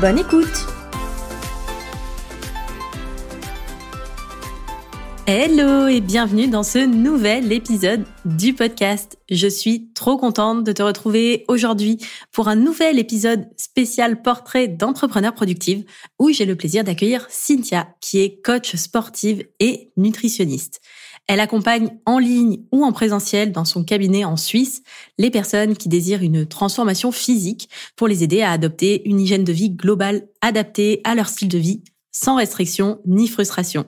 Bonne écoute Hello et bienvenue dans ce nouvel épisode du podcast. Je suis trop contente de te retrouver aujourd'hui pour un nouvel épisode spécial portrait d'entrepreneur productive où j'ai le plaisir d'accueillir Cynthia qui est coach sportive et nutritionniste. Elle accompagne en ligne ou en présentiel dans son cabinet en Suisse les personnes qui désirent une transformation physique pour les aider à adopter une hygiène de vie globale adaptée à leur style de vie sans restriction ni frustration.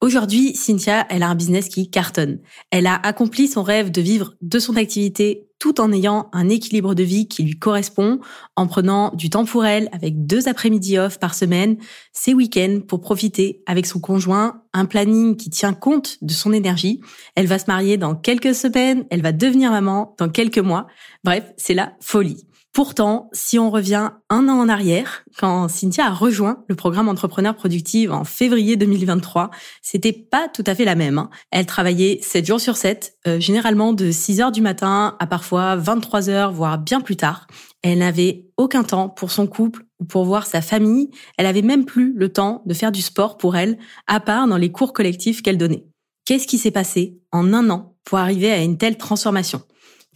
Aujourd'hui, Cynthia, elle a un business qui cartonne. Elle a accompli son rêve de vivre de son activité tout en ayant un équilibre de vie qui lui correspond, en prenant du temps pour elle avec deux après-midi off par semaine, ses week-ends pour profiter avec son conjoint, un planning qui tient compte de son énergie. Elle va se marier dans quelques semaines, elle va devenir maman dans quelques mois. Bref, c'est la folie. Pourtant, si on revient un an en arrière, quand Cynthia a rejoint le programme Entrepreneur Productive en février 2023, c'était pas tout à fait la même. Hein. Elle travaillait 7 jours sur 7, euh, généralement de 6 heures du matin à parfois 23 heures, voire bien plus tard. Elle n'avait aucun temps pour son couple ou pour voir sa famille. Elle avait même plus le temps de faire du sport pour elle, à part dans les cours collectifs qu'elle donnait. Qu'est-ce qui s'est passé en un an pour arriver à une telle transformation?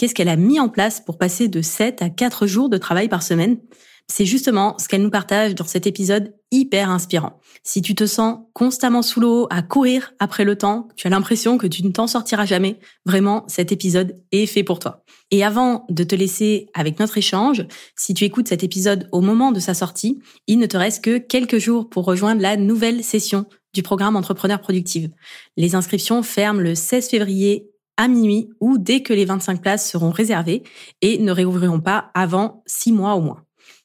Qu'est-ce qu'elle a mis en place pour passer de 7 à 4 jours de travail par semaine C'est justement ce qu'elle nous partage dans cet épisode hyper inspirant. Si tu te sens constamment sous l'eau, à courir après le temps, tu as l'impression que tu ne t'en sortiras jamais, vraiment, cet épisode est fait pour toi. Et avant de te laisser avec notre échange, si tu écoutes cet épisode au moment de sa sortie, il ne te reste que quelques jours pour rejoindre la nouvelle session du programme Entrepreneur Productive. Les inscriptions ferment le 16 février à minuit ou dès que les 25 places seront réservées et ne réouvriront pas avant 6 mois au moins.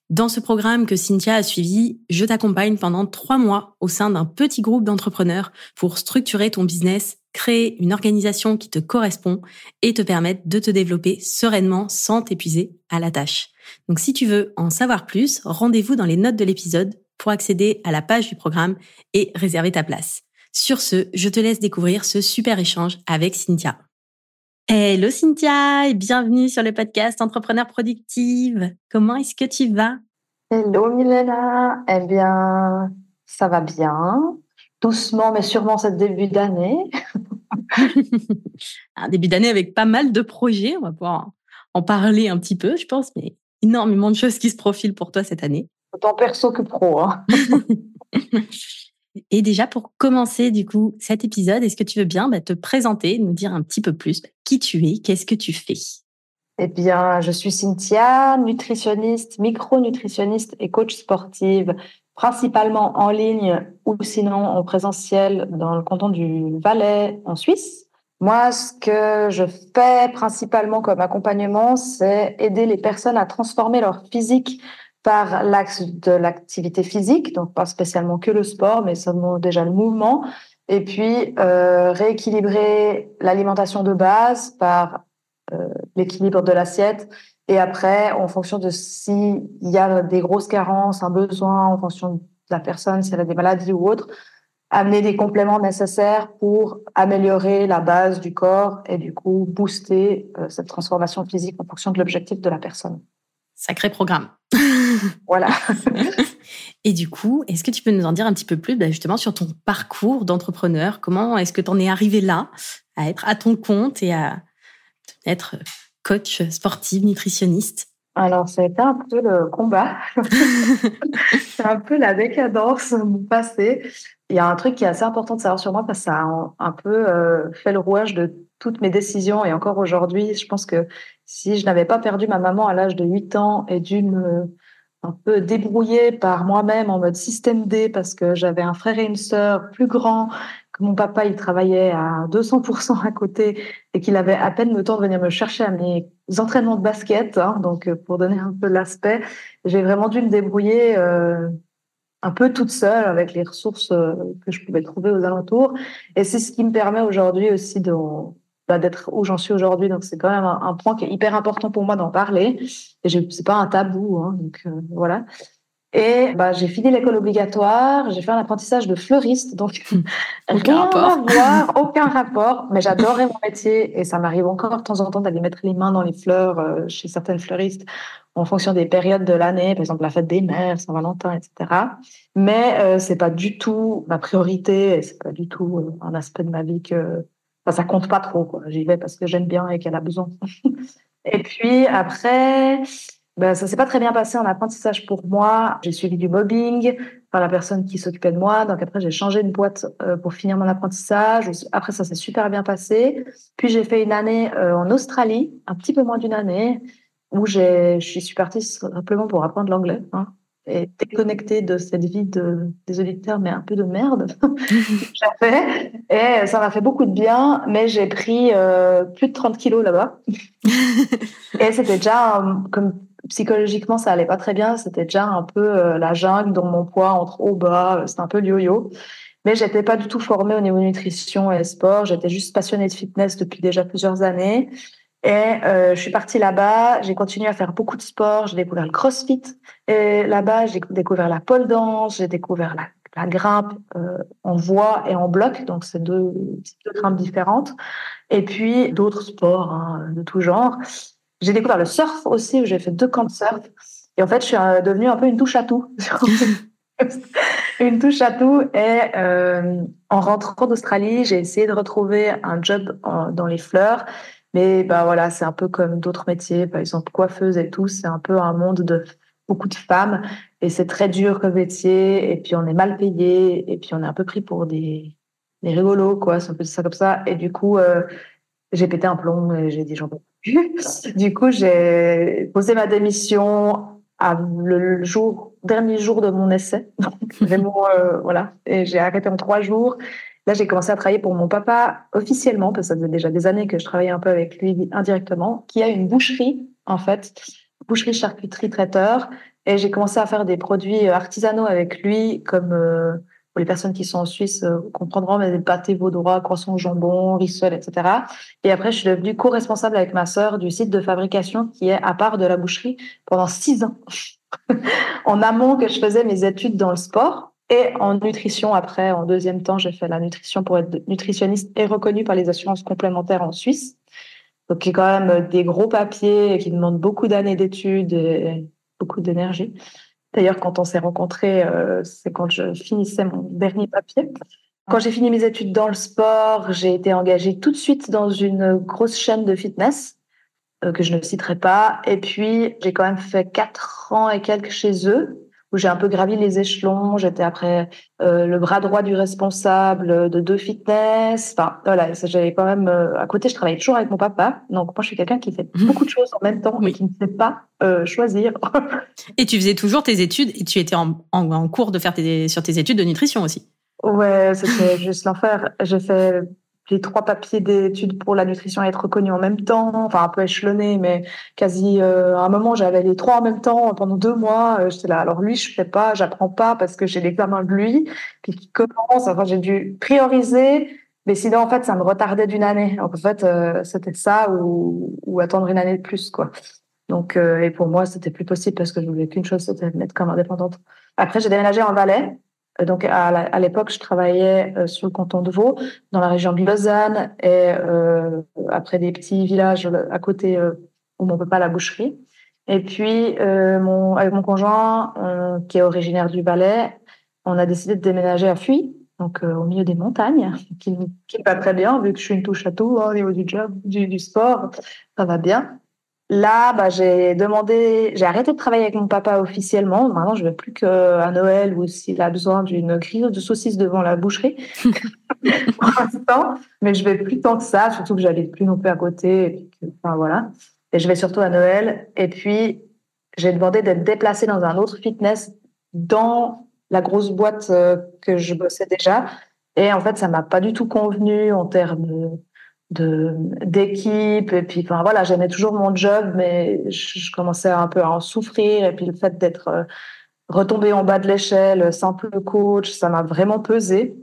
Dans ce programme que Cynthia a suivi, je t'accompagne pendant trois mois au sein d'un petit groupe d'entrepreneurs pour structurer ton business, créer une organisation qui te correspond et te permettre de te développer sereinement sans t'épuiser à la tâche. Donc si tu veux en savoir plus, rendez-vous dans les notes de l'épisode pour accéder à la page du programme et réserver ta place. Sur ce, je te laisse découvrir ce super échange avec Cynthia. Hello Cynthia et bienvenue sur le podcast Entrepreneur Productive. Comment est-ce que tu vas? Hello Milena. Eh bien, ça va bien. Doucement mais sûrement cette début d'année. un début d'année avec pas mal de projets. On va pouvoir en parler un petit peu, je pense, mais énormément de choses qui se profilent pour toi cette année. Autant perso que pro. Hein. Et déjà, pour commencer, du coup, cet épisode, est-ce que tu veux bien bah, te présenter, nous dire un petit peu plus bah, qui tu es, qu'est-ce que tu fais? Eh bien, je suis Cynthia, nutritionniste, micronutritionniste et coach sportive, principalement en ligne ou sinon en présentiel dans le canton du Valais, en Suisse. Moi, ce que je fais principalement comme accompagnement, c'est aider les personnes à transformer leur physique par l'axe de l'activité physique, donc pas spécialement que le sport, mais seulement déjà le mouvement, et puis euh, rééquilibrer l'alimentation de base par euh, l'équilibre de l'assiette, et après, en fonction de s'il y a des grosses carences, un besoin, en fonction de la personne, si elle a des maladies ou autre, amener des compléments nécessaires pour améliorer la base du corps et du coup booster euh, cette transformation physique en fonction de l'objectif de la personne. Sacré programme. voilà. Et du coup, est-ce que tu peux nous en dire un petit peu plus bah, justement sur ton parcours d'entrepreneur? Comment est-ce que tu en es arrivé là, à être à ton compte et à être coach sportif, nutritionniste? Alors, ça a été un peu le combat. c'est un peu la décadence du passé. Il y a un truc qui est assez important de savoir sur moi parce que ça a un, peu euh, fait le rouage de toutes mes décisions. Et encore aujourd'hui, je pense que si je n'avais pas perdu ma maman à l'âge de 8 ans et dû me un peu débrouiller par moi-même en mode système D parce que j'avais un frère et une sœur plus grands que mon papa, il travaillait à 200% à côté et qu'il avait à peine le temps de venir me chercher à mes entraînements de basket. Hein, donc, pour donner un peu l'aspect, j'ai vraiment dû me débrouiller un peu toute seule avec les ressources que je pouvais trouver aux alentours. Et c'est ce qui me permet aujourd'hui aussi de bah, d'être où j'en suis aujourd'hui. Donc, c'est quand même un, point qui est hyper important pour moi d'en parler. Et c'est pas un tabou. Hein, donc, euh, voilà. Et bah, j'ai fini l'école obligatoire, j'ai fait un apprentissage de fleuriste, donc aucun rapport. à voir, aucun rapport. Mais j'adorais mon métier et ça m'arrive encore de temps en temps d'aller mettre les mains dans les fleurs euh, chez certaines fleuristes en fonction des périodes de l'année, par exemple la fête des mères, Saint-Valentin, etc. Mais euh, c'est pas du tout ma priorité, c'est pas du tout euh, un aspect de ma vie que ça compte pas trop. J'y vais parce que j'aime bien et qu'elle a besoin. et puis après, ben, ça s'est pas très bien passé en apprentissage pour moi. J'ai suivi du mobbing par la personne qui s'occupait de moi. Donc après, j'ai changé de boîte euh, pour finir mon apprentissage. Après, ça s'est super bien passé. Puis j'ai fait une année euh, en Australie, un petit peu moins d'une année, où je suis partie simplement pour apprendre l'anglais. Hein et déconnectée de cette vie de, des auditeurs, mais un peu de merde j'avais. Et ça m'a fait beaucoup de bien, mais j'ai pris euh, plus de 30 kilos là-bas. et c'était déjà, comme psychologiquement, ça allait pas très bien. C'était déjà un peu euh, la jungle dans mon poids entre haut bas. C'était un peu le yo-yo. Mais j'étais pas du tout formée au niveau nutrition et sport. J'étais juste passionnée de fitness depuis déjà plusieurs années. Et euh, je suis partie là-bas, j'ai continué à faire beaucoup de sport, j'ai découvert le crossfit. Là-bas, j'ai découvert la pole dance, j'ai découvert la, la grimpe euh, en voie et en bloc, donc c'est deux, deux grimpes différentes. Et puis d'autres sports hein, de tout genre. J'ai découvert le surf aussi, où j'ai fait deux camps de surf. Et en fait, je suis euh, devenue un peu une touche à tout. une touche à tout. Et en rentrant d'Australie, j'ai essayé de retrouver un job dans les fleurs. Mais bah voilà, c'est un peu comme d'autres métiers, par exemple coiffeuse et tout, c'est un peu un monde de beaucoup de femmes et c'est très dur comme métier et puis on est mal payé et puis on est un peu pris pour des, des rigolos quoi, c'est un peu ça comme ça. Et du coup euh, j'ai pété un plomb et j'ai dit j'en peux plus. du coup j'ai posé ma démission à le jour dernier jour de mon essai, vraiment euh, voilà. Et j'ai arrêté en trois jours Là, j'ai commencé à travailler pour mon papa officiellement, parce que ça faisait déjà des années que je travaillais un peu avec lui indirectement, qui a une boucherie, en fait, boucherie, charcuterie, traiteur. Et j'ai commencé à faire des produits artisanaux avec lui, comme euh, pour les personnes qui sont en Suisse euh, comprendront, mais des pâtés vaudois, croissants jambon, rissole, etc. Et après, je suis devenue co-responsable avec ma sœur du site de fabrication qui est à part de la boucherie pendant six ans. en amont que je faisais mes études dans le sport. Et en nutrition, après, en deuxième temps, j'ai fait la nutrition pour être nutritionniste et reconnue par les assurances complémentaires en Suisse. Donc, y a quand même des gros papiers qui demandent beaucoup d'années d'études et beaucoup d'énergie. D'ailleurs, quand on s'est rencontrés, euh, c'est quand je finissais mon dernier papier. Quand j'ai fini mes études dans le sport, j'ai été engagée tout de suite dans une grosse chaîne de fitness euh, que je ne citerai pas. Et puis, j'ai quand même fait quatre ans et quelques chez eux où j'ai un peu gravi les échelons. J'étais après euh, le bras droit du responsable de deux fitness. Enfin, voilà, j'avais quand même euh, à côté, je travaillais toujours avec mon papa. Donc moi, je suis quelqu'un qui fait mmh. beaucoup de choses en même temps, mais qui ne sait pas euh, choisir. et tu faisais toujours tes études et tu étais en, en, cours de faire tes, sur tes études de nutrition aussi. Ouais, c'était juste l'enfer. J'ai fait les trois papiers d'études pour la nutrition à être reconnus en même temps, enfin un peu échelonné, mais quasi euh, à un moment j'avais les trois en même temps pendant deux mois. Euh, j'étais là, alors lui je fais pas, j'apprends pas parce que j'ai l'examen de lui, puis qui commence. Enfin j'ai dû prioriser, mais sinon en fait ça me retardait d'une année. Donc, en fait euh, c'était ça ou, attendre une année de plus quoi. Donc et pour moi c'était plus possible parce que je voulais qu'une chose, c'était me mettre comme indépendante. Après j'ai déménagé en Valais donc à l'époque, je travaillais euh, sur le canton de Vaud, dans la région de Lausanne, et euh, après des petits villages à côté euh, où on peut pas la boucherie. Et puis, euh, mon, avec mon conjoint, qui est originaire du Valais, on a décidé de déménager à Fuy, donc au milieu des montagnes, qui qui pas très bien vu que je suis une touche à tout hein, au niveau du job, du, du sport, ça va bien. Là, bah, j'ai demandé, j'ai arrêté de travailler avec mon papa officiellement. Maintenant, je ne vais plus qu'à Noël ou s'il a besoin d'une grille de saucisses devant la boucherie pour l'instant. Mais je vais plus tant que ça, surtout que j'allais plus non plus à côté. Et puis enfin, voilà. Et je vais surtout à Noël. Et puis, j'ai demandé d'être déplacée dans un autre fitness dans la grosse boîte euh, que je bossais déjà. Et en fait, ça m'a pas du tout convenu en termes de d'équipe. Et puis enfin voilà j'aimais toujours mon job mais je, commençais un peu à en souffrir. Et puis le fait d'être euh, retombé en bas de l'échelle simple coach ça m'a vraiment pesé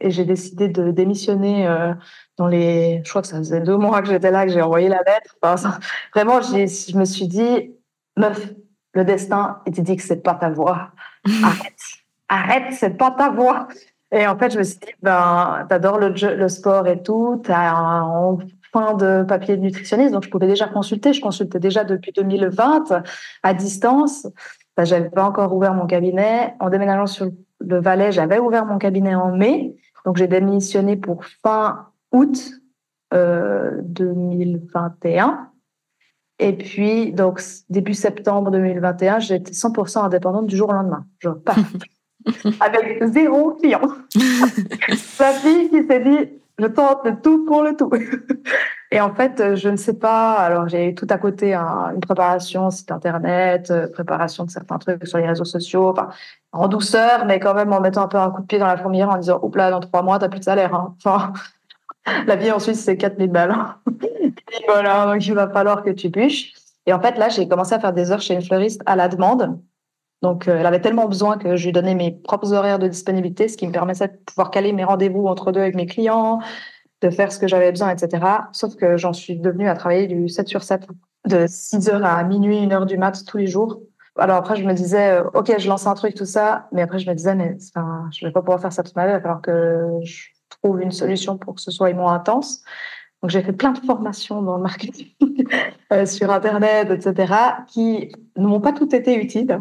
et j'ai décidé de démissionner euh, dans les je crois que ça faisait deux mois que j'étais là que j'ai envoyé la lettre. Enfin, vraiment je me suis dit meuf le destin et tu dit que c'est pas ta voie. Arrête. Arrête c'est pas ta voie et en fait, je me suis dit, ben, t'adores le, sport et tout, t'as un fin de papier de nutritionniste, donc je pouvais déjà consulter. Je consultais déjà depuis 2020 à distance. Ben, j'avais pas encore ouvert mon cabinet. En déménageant sur le Valais, j'avais ouvert mon cabinet en mai. Donc j'ai démissionné pour fin août euh, 2021. Et puis, donc, début septembre 2021, j'étais 100% indépendante du jour au lendemain. Genre, paf, avec zéro client. Sa fille qui s'est dit, je tente le tout pour le tout. Et en fait, je ne sais pas. Alors, j'ai tout à côté une préparation site internet, euh, préparation de certains trucs sur les réseaux sociaux, enfin, en douceur, mais quand même en mettant un peu un coup de pied dans la fourmilière en disant, oups là, dans trois mois, t'as plus de salaire. Hein. Enfin, la vie en Suisse, c'est 4000 balles. Hein. Et voilà, donc il va falloir que tu bûches. Et en fait, là, j'ai commencé à faire des heures chez une fleuriste à la demande. Donc, euh, elle avait tellement besoin que je lui donnais mes propres horaires de disponibilité, ce qui me permettait de pouvoir caler mes rendez-vous entre deux avec mes clients, de faire ce que j'avais besoin, etc. Sauf que j'en suis devenue à travailler du 7 sur 7, de 6 heures à minuit, 1 heure du mat tous les jours. Alors après, je me disais, euh, OK, je lance un truc, tout ça. Mais après, je me disais, mais enfin, je vais pas pouvoir faire ça toute ma vie, alors que je trouve une solution pour que ce soit moins intense. Donc, j'ai fait plein de formations dans le marketing euh, sur Internet, etc., qui ne m'ont pas toutes été utiles.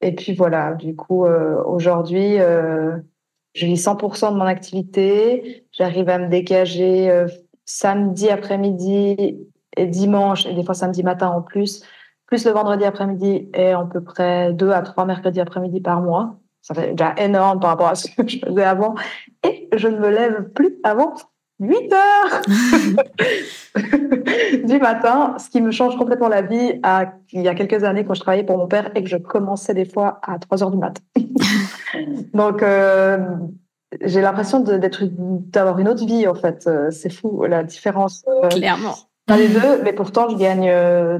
Et puis voilà, du coup, euh, aujourd'hui, euh, je vis 100% de mon activité. J'arrive à me dégager euh, samedi après-midi et dimanche, et des fois samedi matin en plus, plus le vendredi après-midi et à peu près deux à trois mercredis après-midi par mois. Ça fait déjà énorme par rapport à ce que je faisais avant. Et je ne me lève plus avant 8 heures du matin, ce qui me change complètement la vie à, il y a quelques années quand je travaillais pour mon père et que je commençais des fois à 3 heures du matin. Donc, euh, j'ai l'impression d'être, d'avoir une autre vie, en fait. Euh, c'est fou, la différence. Euh, Clairement. Dans les deux, mais pourtant, je gagne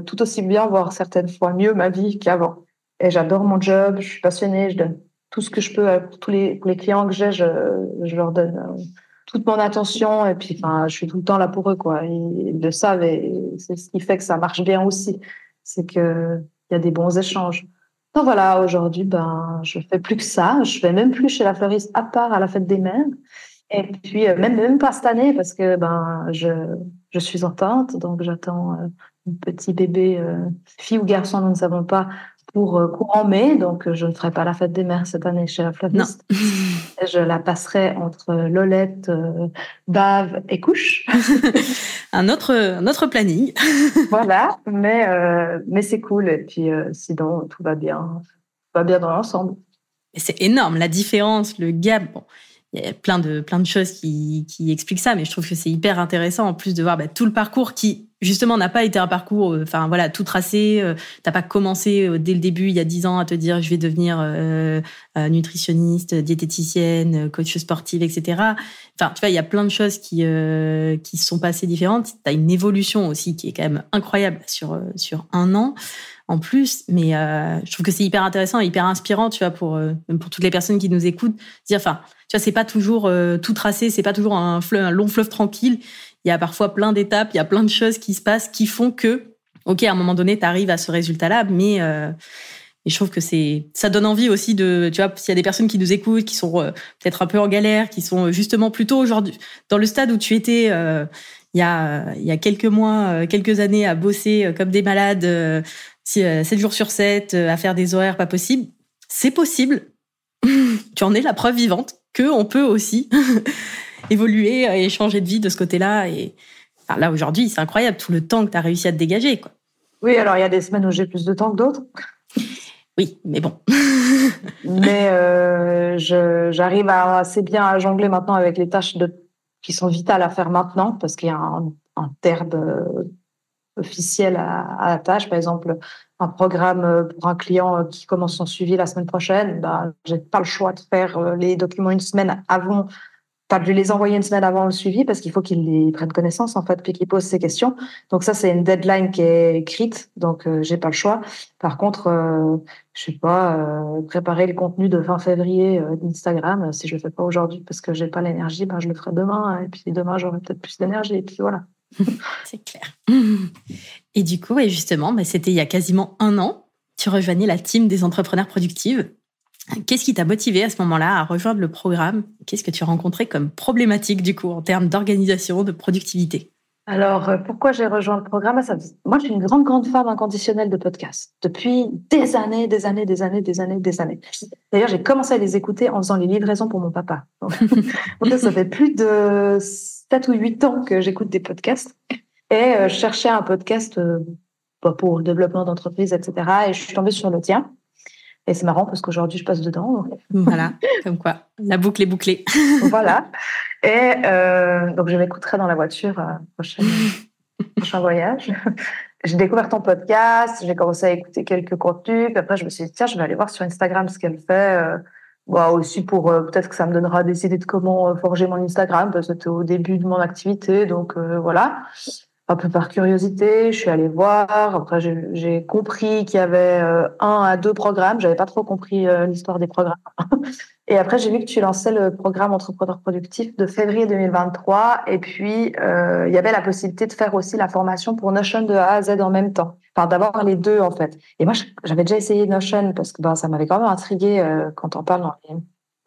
tout aussi bien, voire certaines fois mieux ma vie qu'avant. Et j'adore mon job, je suis passionnée, je donne tout ce que je peux à tous les, les clients que j'ai, je, je leur donne toute mon attention et puis enfin je suis tout le temps là pour eux quoi. Ils, le savent et c'est ce qui fait que ça marche bien aussi. C'est que il y a des bons échanges. Donc voilà aujourd'hui ben je fais plus que ça. Je vais même plus chez la fleuriste à part à la fête des mères. Et puis euh, même même pas cette année parce que ben je je suis enceinte. Donc j'attends euh, un petit bébé euh, fille ou garçon nous ne savons pas pour euh, courant mai, donc euh, je ne ferai pas la fête des mères cette année chez la fleuriste. je la passerai entre Lolette, euh, Bave et Couche. un autre, un autre planning. voilà, mais mais c'est cool et puis sinon tout va bien, tout va bien dans l'ensemble. C'est énorme la différence, le gap. Bon, il y a plein de plein de choses qui, qui expliquent ça, mais je trouve que c'est hyper intéressant en plus de voir bah, tout le parcours qui justement n'a pas été un parcours, euh, enfin voilà, tout tracé. Euh, t'as pas commencé euh, dès le début, il y a dix ans, à te dire je vais devenir nutritionniste, diététicienne, coach sportive, etc. Enfin, tu vois, il y a plein de choses qui qui se sont passées différentes. T'as une évolution aussi qui est quand même incroyable sur sur un an en plus. Mais je trouve que c'est hyper intéressant hyper inspirant, tu vois, pour pour toutes les personnes qui nous écoutent, dire, enfin, c'est pas toujours tout tracé, c'est pas toujours un, long fleuve tranquille il y a parfois plein d'étapes, il y a plein de choses qui se passent qui font que, ok, à un moment donné, tu arrives à ce résultat-là, mais euh, et je trouve que c'est, ça donne envie aussi de, tu vois, s'il y a des personnes qui nous écoutent, qui sont euh, peut-être un peu en galère, qui sont justement plutôt aujourd'hui dans le stade où tu étais euh, il y a il y a quelques mois, quelques années à bosser comme des malades, 7 jours sur 7, à faire des horaires pas possibles, c'est possible. tu en es la preuve vivante que on peut aussi évoluer et changer de vie de ce côté-là. Et là, aujourd'hui, c'est incroyable tout le temps que tu as réussi à te dégager. Quoi. Oui, alors il y a des semaines où j'ai plus de temps que d'autres. Oui, mais bon. mais euh, j'arrive assez bien à jongler maintenant avec les tâches de, qui sont vitales à faire maintenant, parce qu'il y a un, terme euh, officiel à, la tâche. Par exemple, un programme pour un client qui commence son suivi la semaine prochaine, ben, j'ai pas le choix de faire euh, les documents une semaine avant Enfin, je les envoyer une semaine avant le suivi parce qu'il faut qu'ils prennent connaissance en fait, puis qu'ils posent ces questions. Donc ça, c'est une deadline qui est écrite, donc euh, j'ai pas le choix. Par contre, euh, je sais pas, euh, préparer le contenu de fin février euh, d'Instagram, si je le fais pas aujourd'hui parce que j'ai pas l'énergie, ben je le ferai demain. Et puis demain, j'aurai peut-être plus d'énergie. Et puis voilà. c'est clair. Et du coup, et justement, bah, c'était il y a quasiment un an, tu rejoignais la team des entrepreneurs productives. Qu'est-ce qui t'a motivé à ce moment-là à rejoindre le programme? Qu'est-ce que tu as rencontré comme problématique du coup en termes d'organisation, de productivité? Alors, euh, pourquoi j'ai rejoint le programme? Moi, je suis une grande, grande fan inconditionnelle de podcasts depuis des années, des années, des années, des années, des années. D'ailleurs, j'ai commencé à les écouter en faisant les livraisons pour mon papa. Donc, ça fait plus de 7 ou 8 ans que j'écoute des podcasts. Et euh, je cherchais un podcast euh, bah, pour le développement d'entreprise, etc. Et je suis tombée sur le tien. Et c'est marrant parce qu'aujourd'hui, je passe dedans. Voilà, comme quoi, la boucle est bouclée. voilà. Et euh, donc, je m'écouterai dans la voiture euh, prochain, prochain voyage. J'ai découvert ton podcast, j'ai commencé à écouter quelques contenus, puis après, je me suis dit, tiens, je vais aller voir sur Instagram ce qu'elle fait. Euh, bah, aussi pour euh, peut-être que ça me donnera des idées de comment euh, forger mon Instagram, parce que c'était au début de mon activité. Donc, voilà un peu par curiosité, je suis allée voir. Après, j'ai compris qu'il y avait euh, un à deux programmes. J'avais pas trop compris euh, l'histoire des programmes. et après, j'ai vu que tu lançais le programme Entrepreneur Productif de février 2023. Et puis, euh, il y avait la possibilité de faire aussi la formation pour Notion de A à Z en même temps. Enfin, d'avoir les deux, en fait. Et moi, j'avais déjà essayé Notion parce que ben, ça m'avait quand même intrigué quand on parle dans les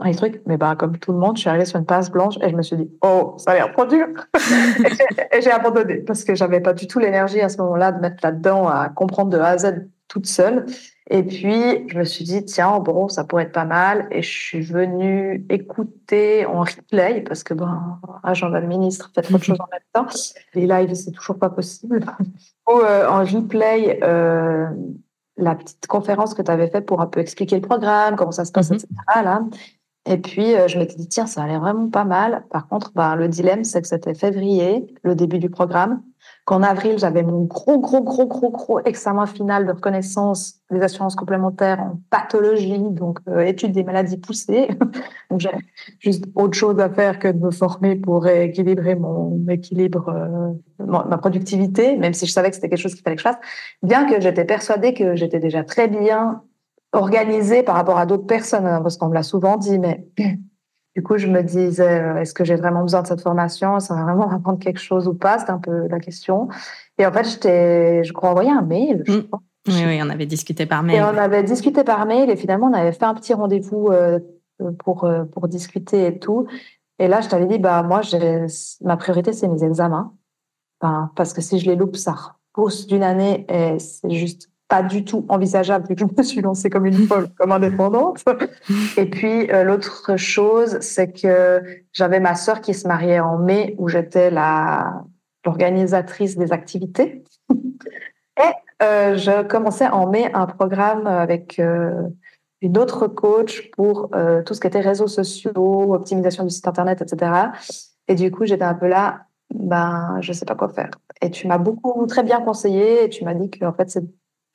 les trucs. Mais ben, comme tout le monde, je suis arrivée sur une page blanche et je me suis dit, oh, ça a l'air trop dur. et j'ai abandonné parce que j'avais pas du tout l'énergie à ce moment-là de mettre là-dedans à comprendre de A à Z toute seule. Et puis, je me suis dit, tiens, bon, ça pourrait être pas mal. Et je suis venue écouter en replay parce que, ben, agent ah, ministre, fait trop de choses en même temps. Les lives, c'est toujours pas possible. Ou euh, en replay, euh, la petite conférence que tu avais faite pour un peu expliquer le programme, comment ça se passe, mm-hmm. etc. Là. Et puis, euh, je m'étais dit, tiens, ça a l'air vraiment pas mal. Par contre, bah, le dilemme, c'est que c'était février, le début du programme, qu'en avril, j'avais mon gros, gros, gros, gros, gros examen final de reconnaissance des assurances complémentaires en pathologie, donc euh, étude des maladies poussées. donc, j'avais juste autre chose à faire que de me former pour équilibrer mon équilibre, euh, ma productivité, même si je savais que c'était quelque chose qu'il fallait que je fasse. Bien que j'étais persuadée que j'étais déjà très bien organisée par rapport à d'autres personnes, hein, parce qu'on me l'a souvent dit, mais du coup, je me disais, euh, est-ce que j'ai vraiment besoin de cette formation? Ça va vraiment apprendre quelque chose ou pas? C'était un peu la question. Et en fait, j'étais, je crois, envoyé un mail. Je mm. Oui, oui, on avait discuté par mail. Et on avait discuté par mail et finalement, on avait fait un petit rendez-vous euh, pour, euh, pour discuter et tout. Et là, je t'avais dit, bah, moi, ma priorité, c'est mes examens. Enfin, parce que si je les loupe, ça repousse d'une année et c'est juste pas du tout envisageable vu que je me suis lancée comme une folle, comme indépendante. Et puis euh, l'autre chose, c'est que j'avais ma sœur qui se mariait en mai, où j'étais l'organisatrice des activités. Et euh, je commençais en mai un programme avec euh, une autre coach pour tout ce qui était réseaux sociaux, optimisation du site internet, etc. Et du coup, j'étais un peu là, ben, je sais pas quoi faire. Et tu m'as beaucoup très bien conseillé et tu m'as dit que en fait, c'est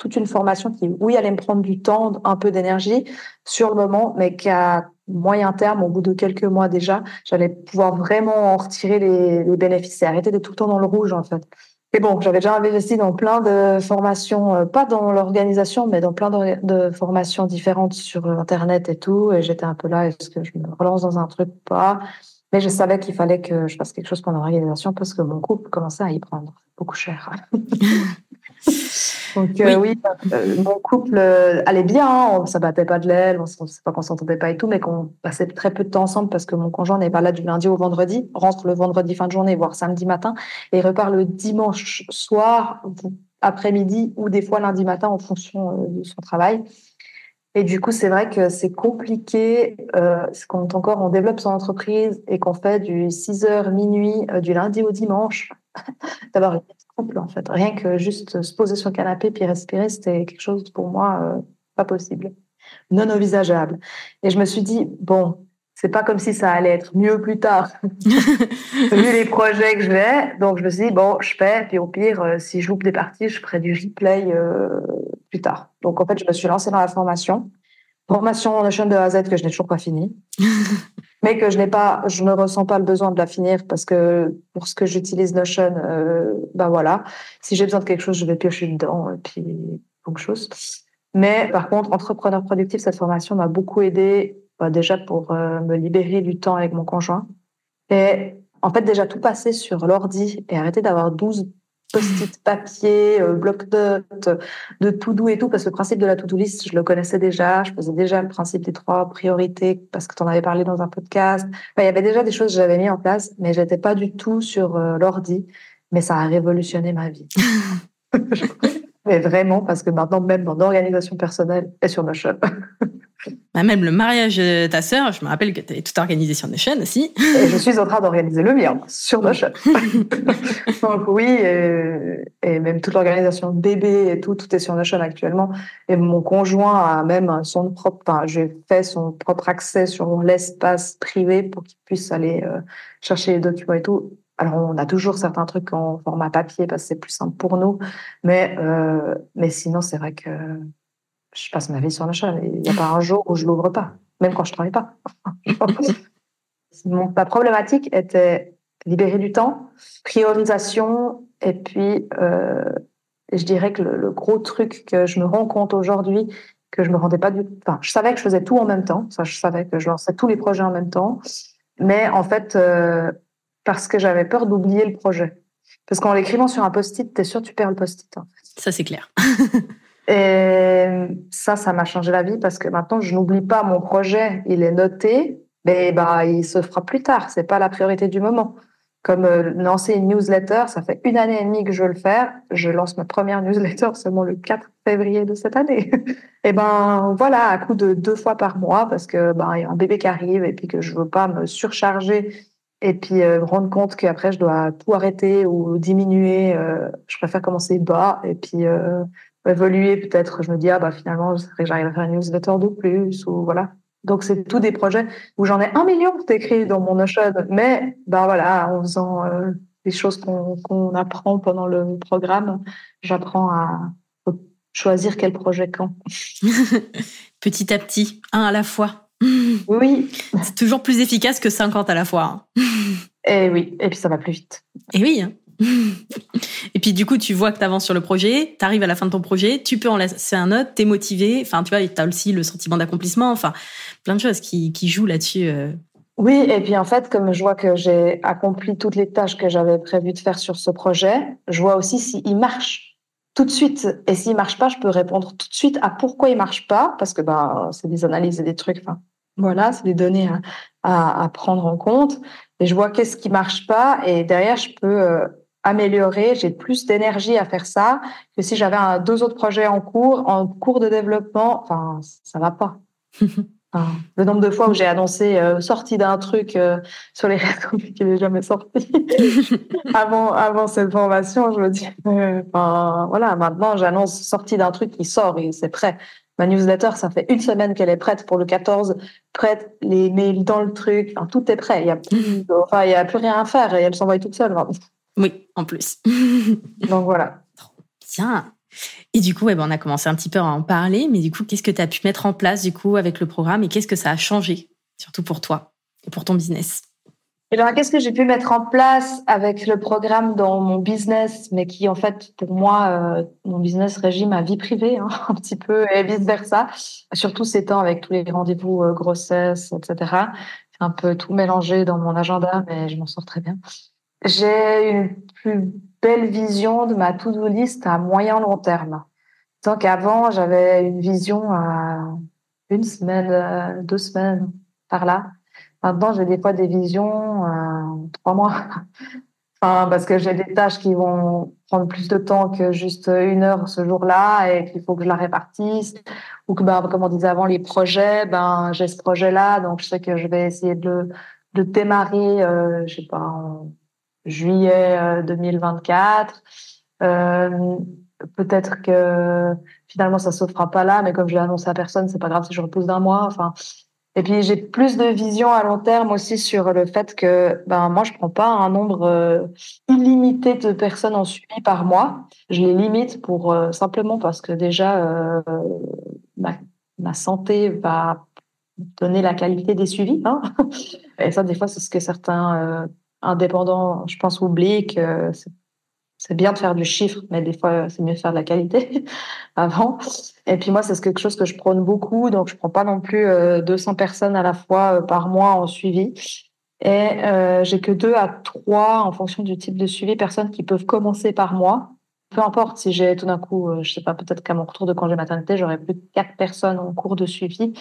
toute une formation qui, oui, allait me prendre du temps, un peu d'énergie sur le moment, mais qu'à moyen terme, au bout de quelques mois déjà, j'allais pouvoir vraiment en retirer les, bénéfices et d'être tout le temps dans le rouge, en fait. Et bon, j'avais déjà investi dans plein de formations, euh, pas dans l'organisation, mais dans plein de, formations différentes sur Internet et tout. Et j'étais un peu là, est-ce que je me relance dans un truc pas? Mais je savais qu'il fallait que je fasse quelque chose pendant l'organisation parce que mon couple commençait à y prendre beaucoup cher. Donc euh, oui, euh, mon couple euh, allait bien, hein, on, ça battait pas de l'aile, on ne sait pas qu'on s'entendait pas et tout, mais qu'on passait très peu de temps ensemble parce que mon conjoint n'est pas là du lundi au vendredi, rentre le vendredi fin de journée, voire samedi matin, et repart le dimanche soir, après-midi ou des fois lundi matin en fonction de son travail. Et du coup, c'est vrai que c'est compliqué euh, quand encore on développe son entreprise et qu'on fait du 6 heures minuit du lundi au dimanche, d'avoir une couple en fait. Rien que juste se poser sur le canapé puis respirer, c'était quelque chose pour moi euh, pas possible, non envisageable. Et je me suis dit bon, c'est pas comme si ça allait être mieux plus tard vu les projets que je vais. Donc je me suis dit bon, je fais puis au pire, euh, si je loupe des parties, je ferai du replay euh, plus tard. Donc en fait, je me suis lancée dans la formation. Formation en Notion de A à Z que je n'ai toujours pas fini. mais que je n'ai pas, je ne ressens pas le besoin de la finir parce que pour ce que j'utilise Notion, euh, ben voilà, si j'ai besoin de quelque chose, je vais piocher dedans et puis quelque chose. Mais par contre, entrepreneur productif, cette formation m'a beaucoup aidé bah, déjà pour euh, me libérer du temps avec mon conjoint et en fait déjà tout passer sur l'ordi et arrêter d'avoir 12 post-it papier, euh, bloc-notes, de tout doux et tout, parce que le principe de la to-do list, je le connaissais déjà. Je faisais déjà le principe des trois priorités parce que tu en avais parlé dans un podcast. il y avait déjà des choses que j'avais mis en place, mais j'étais pas du tout sur euh, l'ordi. Mais ça a révolutionné ma vie. mais vraiment, parce que maintenant, même mon organisation personnelle est sur Notion. Bah, même le mariage de ta sœur, je me rappelle que tu avais tout organisé sur Notion aussi. Et je suis en train d'organiser le mien sur Notion. Donc oui, et, même toute l'organisation bébé et tout, tout est sur Notion actuellement. Et mon conjoint a même son propre, enfin, j'ai fait son propre accès sur l'espace privé pour qu'il puisse aller euh, chercher les documents et tout. Alors, on a toujours certains trucs en format papier parce que c'est plus simple pour nous. Mais, euh, mais sinon, c'est vrai que je passe ma vie sur Notion. Il n'y a pas un jour où je l'ouvre pas, même quand je travaille pas. Mon, ma problématique était libérer du temps, priorisation, et puis euh, je dirais que le, gros truc que je me rends compte aujourd'hui, que je me rendais pas du, enfin, je savais que je faisais tout en même temps. Ça, je savais que je lançais tous les projets en même temps, mais en fait, euh, parce que j'avais peur d'oublier le projet. Parce qu'en l'écrivant sur un post-it, tu es sûr que tu perds le post-it. Ça, c'est clair. Et ça, ça m'a changé la vie parce que maintenant, je n'oublie pas mon projet. Il est noté, mais bah, il se fera plus tard. C'est pas la priorité du moment. Comme euh, lancer une newsletter, ça fait une année et demie que je veux le faire. Je lance ma première newsletter seulement le 4 février de cette année. et ben voilà, à coup de deux fois par mois parce que ben y a un bébé qui arrive et puis que je veux pas me surcharger et puis euh, me rendre compte qu'après je dois tout arrêter ou diminuer. Euh, je préfère commencer bas et puis évoluer peut-être je me dis ah bah finalement j'arrive à faire une newsletter de plus ou voilà. Donc c'est tous des projets où j'en ai un million d'écrits dans mon Notion mais bah voilà en faisant euh, des choses qu'on apprend pendant le programme j'apprends à choisir quel projet quand. Petit à petit un à la fois. Oui. C'est toujours plus efficace que 50 à la fois hein. et oui et puis ça va plus vite. Et oui hein. Et puis du coup, tu vois que tu avances sur le projet, tu arrives à la fin de ton projet, tu peux en laisser un autre, t'es motivé, enfin tu vois, tu as aussi le sentiment d'accomplissement, enfin plein de choses qui, jouent là-dessus. Euh. Oui, et puis en fait, comme je vois que j'ai accompli toutes les tâches que j'avais prévu de faire sur ce projet, je vois aussi s'il marche tout de suite. Et s'il marche pas, je peux répondre tout de suite à pourquoi il marche pas, parce que bah, c'est des analyses et des trucs. Enfin, voilà, c'est des données à, à, prendre en compte. Et je vois qu'est-ce qui marche pas, et derrière, je peux euh, améliorer, j'ai plus d'énergie à faire ça que si j'avais un, deux autres projets en cours, en cours de développement. Enfin, ça va pas. le nombre de fois où j'ai annoncé euh, sortie d'un truc euh, sur les réseaux qui n'est jamais sorti avant avant cette formation, je me dis, euh, voilà, maintenant j'annonce sortie d'un truc qui sort et c'est prêt. Ma newsletter, ça fait une semaine qu'elle est prête pour le 14, prête les mails dans le truc, enfin, tout est prêt. Il y a enfin a plus rien à faire et elle s'envoie toute seule. Oui, en plus. Donc voilà. Bien. Et du coup, ben, on a commencé un petit peu à en parler, mais du coup, qu'est-ce que tu as pu mettre en place du coup avec le programme et qu'est-ce que ça a changé, surtout pour toi et pour ton business? Alors, qu'est-ce que j'ai pu mettre en place avec le programme dans mon business, mais qui, en fait, pour moi, euh, mon business régime ma vie privée, hein, un petit peu, et vice-versa. Surtout ces temps avec tous les rendez-vous euh, grossesse, etc. C'est un peu tout mélangé dans mon agenda, mais je m'en sors très bien. J'ai une plus belle vision de ma to-do list à moyen long terme. Tant qu'avant, j'avais une vision à une semaine, euh, deux semaines par là. Maintenant, j'ai des fois des visions à trois mois. enfin, parce que j'ai des tâches qui vont prendre plus de temps que juste une heure ce jour-là et qu'il faut que je la répartisse. Ou que, ben, comme on disait avant, les projets, ben, j'ai ce projet-là, donc je sais que je vais essayer de de démarrer, euh, je sais pas, juillet 2024. Euh, euh, peut-être que finalement ça se fera pas là, mais comme je l'ai annoncé à personne, c'est pas grave si je repousse d'un mois. Enfin, et puis j'ai plus de vision à long terme aussi sur le fait que ben moi je prends pas un nombre euh, illimité de personnes en suivi par mois. Je les limite pour simplement parce que déjà ma, ma santé va donner la qualité des suivis. Hein. Et ça, des fois, c'est ce que certains indépendants, je pense, oublient que c'est bien de faire du chiffre, mais des fois, c'est mieux de faire de la qualité avant. Et puis moi, c'est quelque chose que je prône beaucoup. Donc, je prends pas non plus 200 personnes à la fois par mois en suivi. Et euh, j'ai que deux à trois, en fonction du type de suivi, personnes qui peuvent commencer par mois. Peu importe si j'ai tout d'un coup, euh, je sais pas, peut-être qu'à mon retour de congé maternité, j'aurai plus de quatre personnes en cours de suivi.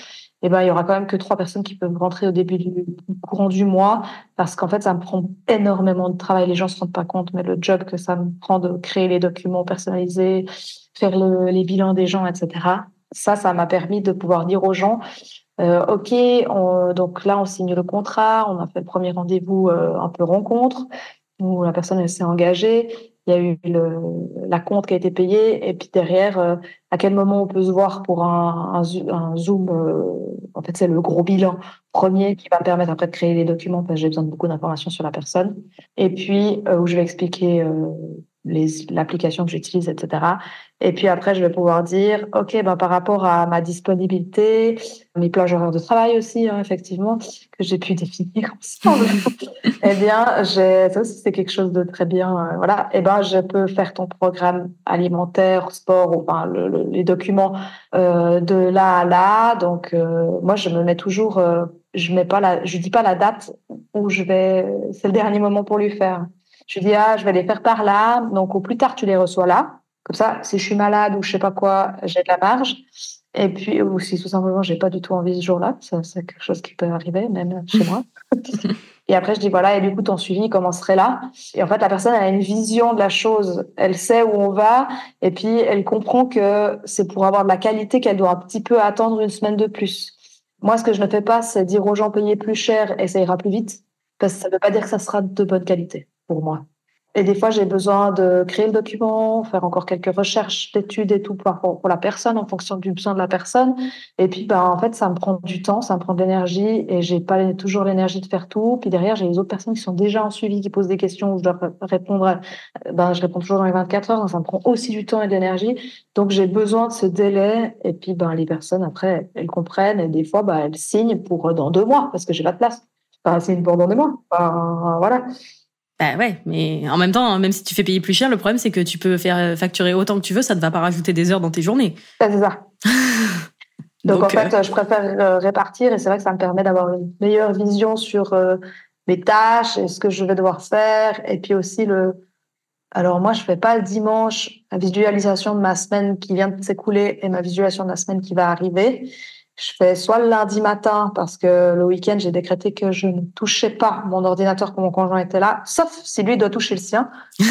Eh ben, il y aura quand même que trois personnes qui peuvent rentrer au début du courant du mois, parce qu'en fait, ça me prend énormément de travail. Les gens se rendent pas compte, mais le job que ça me prend de créer les documents personnalisés, faire le, les bilans des gens, etc. Ça, ça m'a permis de pouvoir dire aux gens, euh, ok, donc là on signe le contrat, on a fait le premier rendez-vous euh, un peu rencontre où la personne s'est engagée. Il y a eu le, la compte qui a été payée et puis derrière, euh, à quel moment on peut se voir pour un, un, zoom. en fait, c'est le gros bilan premier qui va me permettre après de créer les documents parce que j'ai besoin de beaucoup d'informations sur la personne. Et puis où je vais expliquer l'application que j'utilise, etc. Et puis après, je vais pouvoir dire, OK, ben, par rapport à ma disponibilité, mes plages horaires de travail aussi, hein, effectivement, que j'ai pu définir ensemble, eh bien, aussi, c'est quelque chose de très bien. Euh, voilà. Eh ben, je peux faire ton programme alimentaire, sport, le, les documents euh, de là à là. Donc, euh, moi, je me mets toujours, je mets pas la, je dis pas la date où je vais, c'est le dernier moment pour lui faire. Je dis, ah, je vais les faire par là. Donc, au plus tard, tu les reçois là. Comme ça, si je suis malade ou je sais pas quoi, j'ai de la marge. Et puis, ou si tout simplement, j'ai pas du tout envie ce jour-là, c'est quelque chose qui peut arriver, même chez moi. et après, je dis, voilà, et du coup, ton suivi commencerait là? Et en fait, la personne a une vision de la chose. Elle sait où on va. Et puis, elle comprend que c'est pour avoir de la qualité qu'elle doit un petit peu attendre une semaine de plus. Moi, ce que je ne fais pas, c'est dire aux gens payez plus cher et ça ira plus vite. Parce que ça ne veut pas dire que ça sera de bonne qualité moi. Et des fois, j'ai besoin de créer le document, faire encore quelques recherches d'études et tout pour, la personne en fonction du besoin de la personne. Et puis, ben, en fait, ça me prend du temps, ça me prend de l'énergie et j'ai pas toujours l'énergie de faire tout. Puis derrière, j'ai les autres personnes qui sont déjà en suivi, qui posent des questions où je dois répondre. ben, je réponds toujours dans les 24 heures, donc ça me prend aussi du temps et de l'énergie. Donc, j'ai besoin de ce délai. Et puis, ben, les personnes, après, elles comprennent et des fois, ben, elles signent pour dans deux mois parce que j'ai de place. Enfin, signent pour dans deux mois. Ben, voilà. Bah ouais, mais en même temps, même si tu fais payer plus cher, le problème c'est que tu peux faire facturer autant que tu veux, ça ne va pas rajouter des heures dans tes journées. C'est ça. Donc, en fait, euh, je préfère euh, répartir et c'est vrai que ça me permet d'avoir une meilleure vision sur euh, mes tâches et ce que je vais devoir faire. Et puis aussi le. Alors moi, je fais pas le dimanche la visualisation de ma semaine qui vient de s'écouler et ma visualisation de la semaine qui va arriver. Je fais soit le lundi matin parce que le week-end j'ai décrété que je ne touchais pas mon ordinateur quand mon conjoint était là, sauf si lui doit toucher le sien.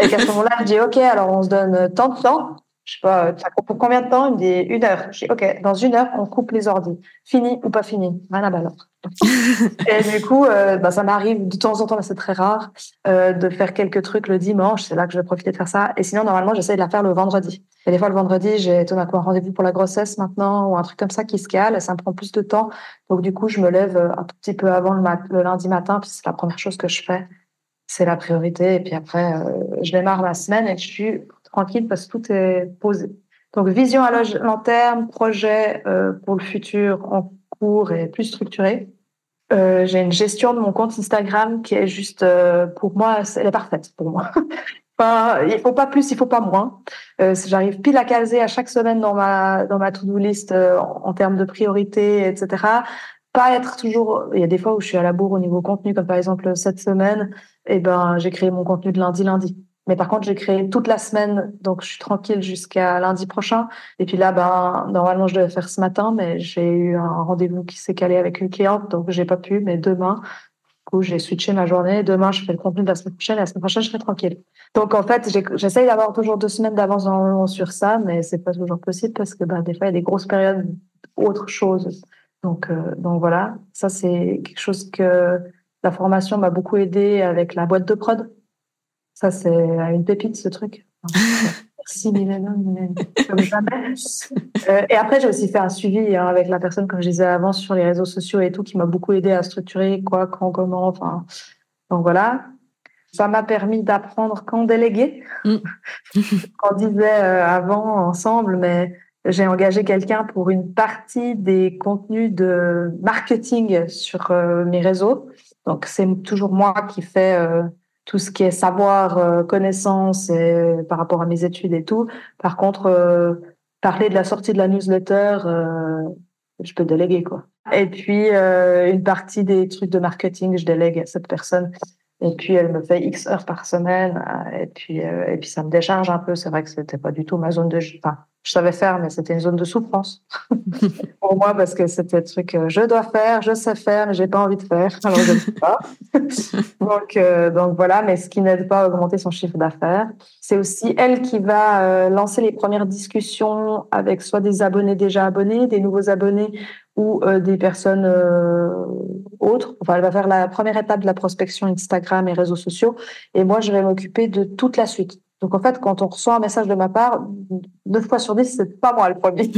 Et qu'à ce moment-là, je dis OK, alors on se donne tant de temps je sais pas, ça pour combien de temps? Il me dit une heure. Je dis, OK, dans une heure, on coupe les ordis. Fini ou pas fini? Rien à et du coup, euh, bah, ça m'arrive de temps en temps, mais c'est très rare, euh, de faire quelques trucs le dimanche. C'est là que je vais profiter de faire ça. Et sinon, normalement, j'essaie de la faire le vendredi. Et des fois, le vendredi, j'ai tout d'un coup un rendez-vous pour la grossesse maintenant ou un truc comme ça qui se cale. Et ça me prend plus de temps. Donc, du coup, je me lève euh, un tout petit peu avant le, le lundi matin, puis c'est la première chose que je fais. C'est la priorité. Et puis après, je démarre ma semaine et je suis tranquille parce que tout est posé. Donc, vision à long terme, projet euh, pour le futur en cours et plus structuré. Euh, j'ai une gestion de mon compte Instagram qui est juste, euh, pour moi, elle est parfaite pour moi. enfin, il faut pas plus, il faut pas moins. J'arrive pile à caser à chaque semaine dans ma dans ma to-do list en, en, termes de priorité, etc. Pas être toujours. Il y a des fois où je suis à la bourre au niveau contenu, comme par exemple cette semaine. Et eh ben, j'ai créé mon contenu de lundi lundi. Mais par contre, j'ai créé toute la semaine, donc je suis tranquille jusqu'à lundi prochain. Et puis là, ben, normalement, je devais faire ce matin, mais j'ai eu un rendez-vous qui s'est calé avec une cliente, donc j'ai pas pu. Mais demain, du coup, j'ai switché ma journée. Demain, je fais le contenu de la semaine prochaine. Et la semaine prochaine, je serai tranquille. Donc, en fait, j'essaye d'avoir toujours deux semaines d'avance normalement sur ça, mais c'est pas toujours possible parce que ben, des fois, il y a des grosses périodes autre chose. Donc, euh, donc voilà, ça c'est quelque chose que la formation m'a beaucoup aidé avec la boîte de prod ça, c'est une pépite, ce truc. Merci Milena, comme jamais. Euh, et après, j'ai aussi fait un suivi hein, avec la personne, comme je disais avant, sur les réseaux sociaux et tout, qui m'a beaucoup aidé à structurer quoi, quand, comment. Enfin, donc voilà. Ça m'a permis d'apprendre quand déléguer. Mm. On disait euh, avant ensemble, mais j'ai engagé quelqu'un pour une partie des contenus de marketing sur euh, mes réseaux. Donc, c'est toujours moi qui fais euh, tout ce qui est savoir, euh, connaissance et, par rapport à mes études et tout. Par contre, parler de la sortie de la newsletter, je peux déléguer quoi. Et puis, une partie des trucs de marketing, je délègue à cette personne. Et puis, elle me fait X heures par semaine. Et puis, et puis ça me décharge un peu. C'est vrai que c'était pas du tout ma zone de... Enfin, je savais faire, mais c'était une zone de souffrance pour moi parce que c'était un truc que je dois faire, je sais faire, mais j'ai pas envie de faire, alors je sais pas. donc, euh, donc voilà, mais ce qui n'aide pas à augmenter son chiffre d'affaires. C'est aussi elle qui va euh, lancer les premières discussions avec soit des abonnés déjà abonnés, des nouveaux abonnés ou euh, des personnes autres. Enfin, elle va faire la première étape de la prospection Instagram et réseaux sociaux, et moi je vais m'occuper de toute la suite donc en fait, quand on reçoit un message de ma part, deux fois sur dix, c'est pas moi le premier.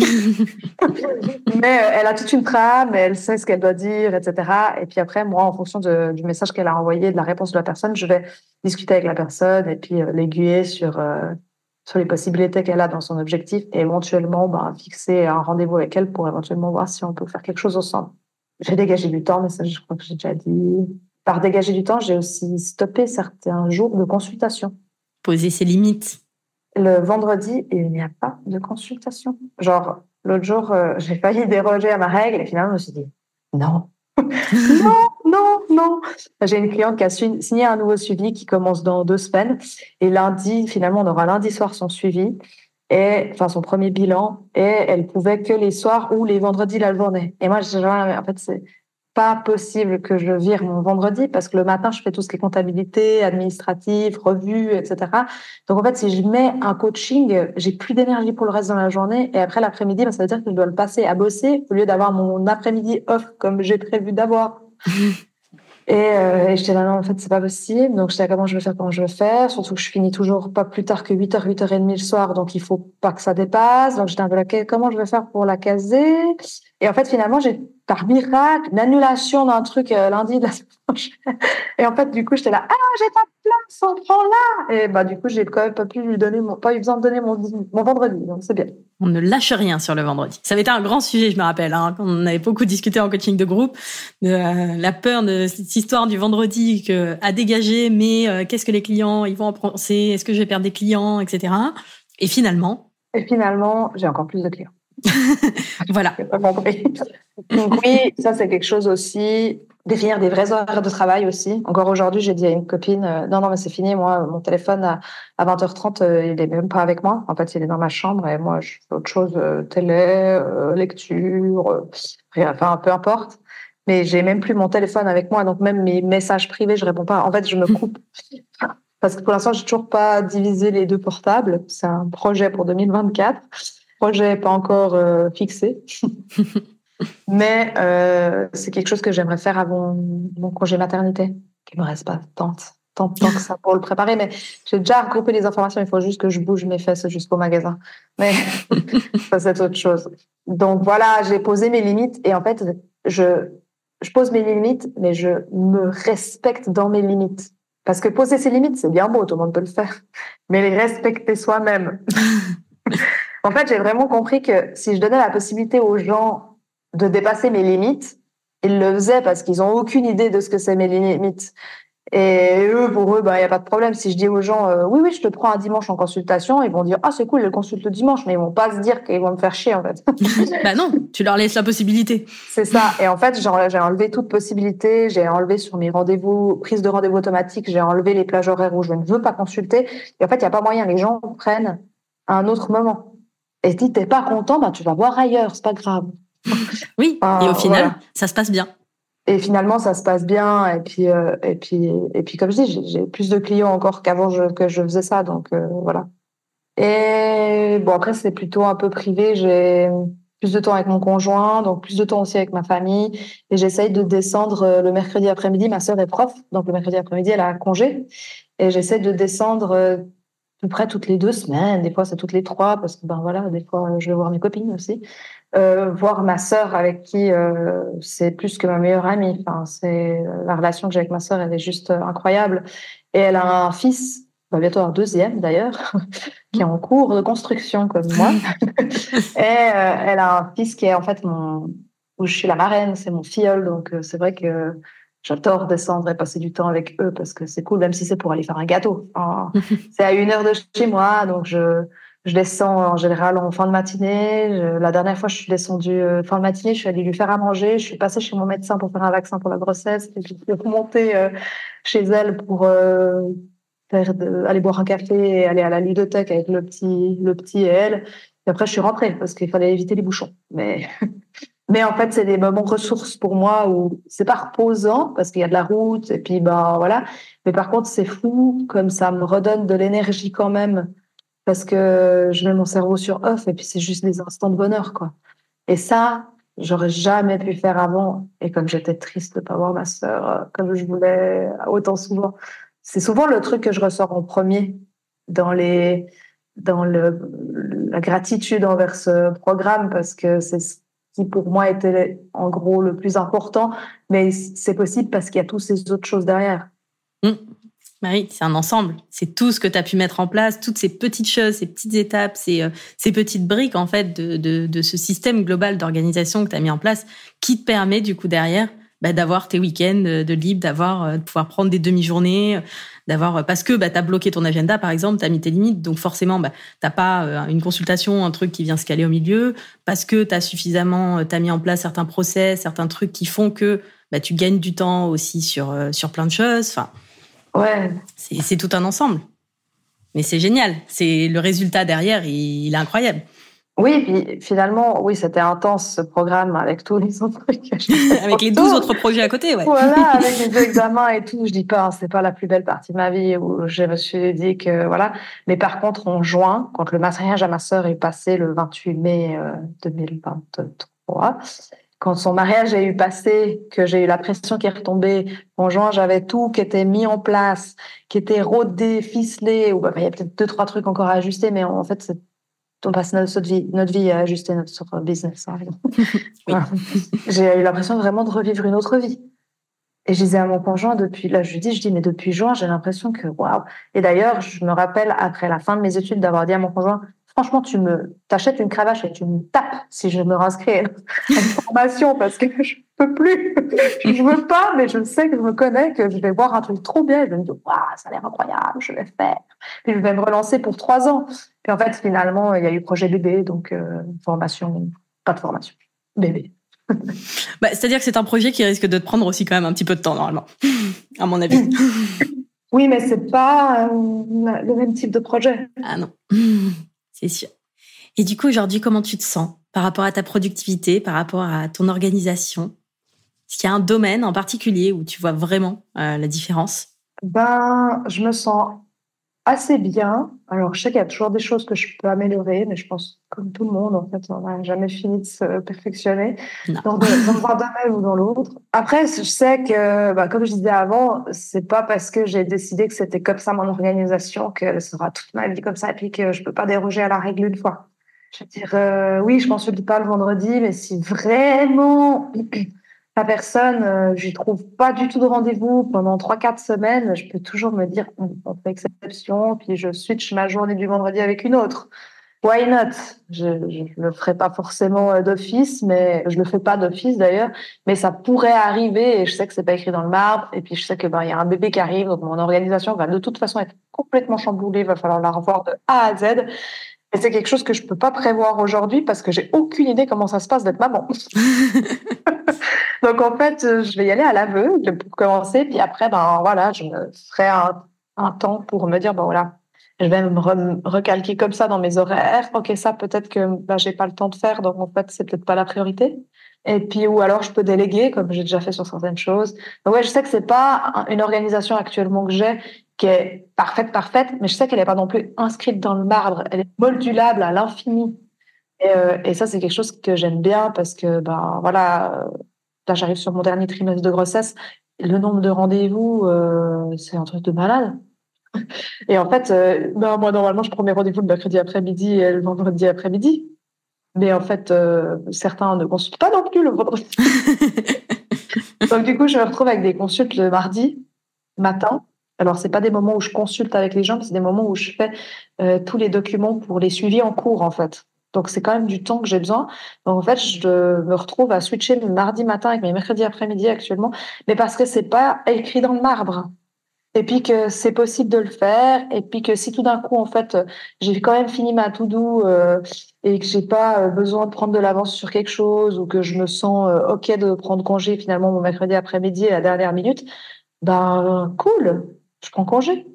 Mais euh, elle a toute une trame, elle sait ce qu'elle doit dire, etc. Et puis après, moi, en fonction du message qu'elle a envoyé, de la réponse de la personne, je vais discuter avec la personne et puis euh, l'aiguiller sur euh, sur les possibilités qu'elle a dans son objectif et éventuellement bah, fixer un rendez-vous avec elle pour éventuellement voir si on peut faire quelque chose ensemble. J'ai dégagé du temps, mais ça, je crois que j'ai déjà dit. Par dégager du temps, j'ai aussi stoppé certains jours de consultation poser ses limites Le vendredi, il n'y a pas de consultation. Genre, l'autre jour, euh, j'ai failli déroger à ma règle et finalement, je me suis dit, non, non, non, non. J'ai une cliente qui a signé un nouveau suivi qui commence dans deux semaines. Et lundi, finalement, on aura lundi soir son suivi, et, enfin son premier bilan. Et elle pouvait que les soirs ou les vendredis la journée. Et moi, en fait, c'est pas possible que je vire mon vendredi parce que le matin, je fais tout ce qui est comptabilité, administrative, revue, etc. Donc, en fait, si je mets un coaching, j'ai plus d'énergie pour le reste de la journée. Et après l'après-midi, bah, ça veut dire que je dois le passer à bosser au lieu d'avoir mon après-midi off comme j'ai prévu d'avoir. Et, euh, et j'étais là, non, en fait, c'est pas possible. Donc, j'étais là, comment je vais faire, comment je vais faire? Surtout que je finis toujours pas plus tard que 8h, 8h30 le soir. Donc, il faut pas que ça dépasse. Donc, j'étais un peu là, comment je vais faire pour la caser? Et en fait, finalement, j'ai par miracle une annulation d'un truc euh, lundi de la semaine prochaine. Et en fait, du coup, j'étais là, ah, j'ai pas de place, on prend là. Et bah, du coup, j'ai quand même pas pu lui donner mon, pas eu besoin de donner mon, mon vendredi. Donc, c'est bien. On ne lâche rien sur le vendredi. Ça avait été un grand sujet, je me rappelle. Hein, on avait beaucoup discuté en coaching de groupe de euh, la peur de cette histoire du vendredi que, à dégager, mais euh, qu'est-ce que les clients, ils vont en penser? Est-ce que je vais perdre des clients, etc. Et finalement. Et finalement, j'ai encore plus de clients. voilà. Compris. Donc oui, ça c'est quelque chose aussi. Définir des vrais horaires de travail aussi. Encore aujourd'hui, j'ai dit à une copine, euh, non, non, mais c'est fini, moi, mon téléphone à, 20h30, euh, il est même pas avec moi. En fait, il est dans ma chambre et moi, je fais autre chose, euh, télé, lecture, rien, enfin, peu importe. Mais j'ai même plus mon téléphone avec moi, donc même mes messages privés, je réponds pas. En fait, je me coupe. Parce que pour l'instant, j'ai toujours pas divisé les deux portables. C'est un projet pour 2024 projet pas encore euh, fixé. Mais euh, c'est quelque chose que j'aimerais faire avant mon congé maternité. Il me reste pas tant, tant temps que ça pour le préparer, mais j'ai déjà regroupé les informations. Il faut juste que je bouge mes fesses jusqu'au magasin. Mais ça, c'est autre chose. Donc voilà, j'ai posé mes limites et en fait, je, je pose mes limites, mais je me respecte dans mes limites. Parce que poser ses limites, c'est bien beau, tout le monde peut le faire. Mais les respecter soi-même. En fait, j'ai vraiment compris que si je donnais la possibilité aux gens de dépasser mes limites, ils le faisaient parce qu'ils ont aucune idée de ce que c'est mes limites. Et eux, pour eux, bah, il n'y a pas de problème. Si je dis aux gens, euh, oui, oui, je te prends un dimanche en consultation, ils vont dire, ah, c'est cool, ils consulte le dimanche, mais ils vont pas se dire qu'ils vont me faire chier, en fait. bah non, tu leur laisses la possibilité. C'est ça. Et en fait, j'ai enlevé toute possibilité. J'ai enlevé sur mes rendez-vous, prise de rendez-vous automatique, j'ai enlevé les plages horaires où je ne veux pas consulter. Et en fait, il n'y a pas moyen. Les gens prennent un autre moment. Et si t'es pas content, bah, tu vas voir ailleurs, c'est pas grave. oui, et au final, ça se passe bien. Et finalement, ça se passe bien. Et puis, euh, et puis, et puis, comme je dis, j'ai plus de clients encore qu'avant que je faisais ça. Donc, euh, voilà. Et bon, après, c'est plutôt un peu privé. J'ai plus de temps avec mon conjoint, donc plus de temps aussi avec ma famille. Et j'essaye de descendre euh, le mercredi après-midi. Ma sœur est prof, donc le mercredi après-midi, elle a congé. Et j'essaie de descendre peu près toutes les deux semaines, des fois c'est toutes les trois, parce que ben voilà, des fois je vais voir mes copines aussi, euh, voir ma sœur avec qui euh, c'est plus que ma meilleure amie. Enfin, c'est la relation que j'ai avec ma sœur, elle est juste incroyable. Et elle a un fils, va bientôt un deuxième d'ailleurs. qui est en cours de construction comme moi. et elle a un fils qui est en fait mon, où je suis la marraine, c'est mon filleul, donc c'est vrai que j'adore descendre et passer du temps avec eux parce que c'est cool, même si c'est pour aller faire un gâteau. c'est à une heure de chez moi, donc je, je descends en général en fin de matinée. la dernière fois, je suis descendue euh, fin de matinée, je suis allée lui faire à manger. Je suis passée chez mon médecin pour faire un vaccin pour la grossesse. Et puis, je suis remontée euh, chez elle pour euh, faire de, aller boire un café et aller à la ludothèque avec le petit, le petit et elle. Et après, je suis rentrée parce qu'il fallait éviter les bouchons. Mais, mais en fait, c'est des moments ressources pour moi où c'est pas reposant parce qu'il y a de la route et puis ben voilà. Mais par contre, c'est fou comme ça me redonne de l'énergie quand même parce que je mets mon cerveau sur off et puis c'est juste des instants de bonheur, quoi. Et ça, j'aurais jamais pu faire avant. Et comme j'étais triste de pas voir ma sœur euh, comme je voulais autant souvent, c'est souvent le truc que je ressors en premier dans les dans le, la gratitude envers ce programme parce que c'est ce qui pour moi était en gros le plus important, mais c'est possible parce qu'il y a toutes ces autres choses derrière. Mmh. Oui, c'est un ensemble. C'est tout ce que tu as pu mettre en place, toutes ces petites choses, ces petites étapes, ces, euh, petites briques en fait de, de, de ce système global d'organisation que tu as mis en place qui te permet du coup derrière bah, d'avoir tes week-ends euh, de libre, d'avoir euh, de pouvoir prendre des demi-journées, d'avoir parce que bah, tu as bloqué ton agenda par exemple, tu as mis tes limites, donc forcément bah, tu pas une consultation, un truc qui vient se caler au milieu, parce que tu as suffisamment, tu as mis en place certains process, certains trucs qui font que bah, tu gagnes du temps aussi sur, sur plein de choses. Enfin, Ouais. C'est tout un ensemble. Mais c'est génial. C'est le résultat derrière, il, est incroyable. Oui, puis finalement, oui, c'était intense ce programme avec tous les autres trucs. avec les 12 autres projets à côté, ouais. Voilà, avec les examens et tout. Je dis pas, hein, c'est pas la plus belle partie de ma vie où je me suis dit que voilà. Mais par contre, en juin, quand le mariage à ma sœur est passé le 28 mai 2023, euh, quand son mariage a eu passé, que j'ai eu la pression qui est retombée, en juin, j'avais tout qui était mis en place, qui était rodé, ficelé, ou bah, il y a peut-être deux, trois trucs encore à ajuster, mais en fait, on passe notre vie, notre vie à ajuster notre business. Hein. j'ai eu l'impression vraiment de revivre une autre vie. Et je disais à mon conjoint depuis, là, je lui dis, je dis, mais depuis juin, j'ai l'impression que, waouh. Et d'ailleurs, je me rappelle, après la fin de mes études, d'avoir dit à mon conjoint, franchement, tu me t'achètes une cravache et tu me tapes si je me réinscris à une formation parce que je peux plus. je veux pas, mais je sais que je me connais, que je vais voir un truc trop bien et je vais me dire, waouh, ça a l'air incroyable, je vais faire. Puis je vais me relancer pour trois ans. Puis en fait, finalement, il y a eu projet bébé, donc euh, formation, pas de formation, bébé. bah, C'est-à-dire que c'est un projet qui risque de te prendre aussi quand même un petit peu de temps, normalement, à mon avis. Oui, mais c'est pas euh, le même type de projet. Ah non c'est sûr. Et du coup, aujourd'hui, comment tu te sens par rapport à ta productivité, par rapport à ton organisation? Est-ce qu'il y a un domaine en particulier où tu vois vraiment euh, la différence? Ben, je me sens assez bien. Alors, je sais qu'il y a toujours des choses que je peux améliorer, mais je pense, comme tout le monde, en fait, on n'a jamais fini de se perfectionner dans, dans, un domaine ou dans l'autre. Après, je sais que, bah, comme je disais avant, c'est pas parce que j'ai décidé que c'était comme ça mon organisation qu'elle sera toute ma vie comme ça et puis que je peux pas déroger à la règle une fois. Je veux dire, euh, oui, je consulte pas le vendredi, mais si vraiment la personne, euh, je trouve pas du tout de rendez-vous. Pendant 3-4 semaines, je peux toujours me dire, on, fait exception, puis je switch ma journée du vendredi avec une autre. Why not? Je ne le ferai pas forcément euh, d'office, mais je le fais pas d'office d'ailleurs, mais ça pourrait arriver et je sais que c'est pas écrit dans le marbre et puis je sais que ben y a un bébé qui arrive donc mon organisation va de toute façon être complètement chamboulée, il va falloir la revoir de A à Z et c'est quelque chose que je peux pas prévoir aujourd'hui parce que j'ai aucune idée comment ça se passe d'être maman. Donc en fait, euh, je vais y aller à l'aveugle pour commencer, puis après, ben voilà, je me ferai un, un temps pour me dire, bon voilà, je vais me recalquer comme ça dans mes horaires. Ok, ça peut-être que ben, j'ai pas le temps de faire, donc en fait, c'est peut-être pas la priorité. Et puis ou alors je peux déléguer, comme j'ai déjà fait sur certaines choses. Donc ouais, je sais que c'est pas une organisation actuellement que j'ai qui est parfaite, parfaite, mais je sais qu'elle n'est pas non plus inscrite dans le marbre. Elle est modulable à l'infini. Et, euh, et, ça, c'est quelque chose que j'aime bien parce que, ben voilà, Là, j'arrive sur mon dernier trimestre de grossesse. Le nombre de rendez-vous, euh, c'est un truc de malade. Et en fait, euh, ben, moi, normalement, je prends mes rendez-vous le mercredi après-midi et le vendredi après-midi. Mais en fait, euh, certains ne consultent pas non plus le vendredi. Donc, du coup, je me retrouve avec des consultes le mardi matin Alors, c'est pas des moments où je consulte avec les gens, c'est des moments où je fais euh, tous les documents pour les suivis en cours, en fait. Donc, c'est quand même du temps que j'ai besoin. Donc, en fait, je me retrouve à switcher mardi matin avec mes mercredis après-midi actuellement, mais parce que c'est pas écrit dans le marbre. Et puis que c'est possible de le faire. Et puis que si tout d'un coup, en fait, j'ai quand même fini ma to-do euh, et que j'ai pas euh, besoin de prendre de l'avance sur quelque chose ou que je me sens euh, OK de prendre congé finalement mon mercredi après-midi à la dernière minute, ben cool, je prends congé?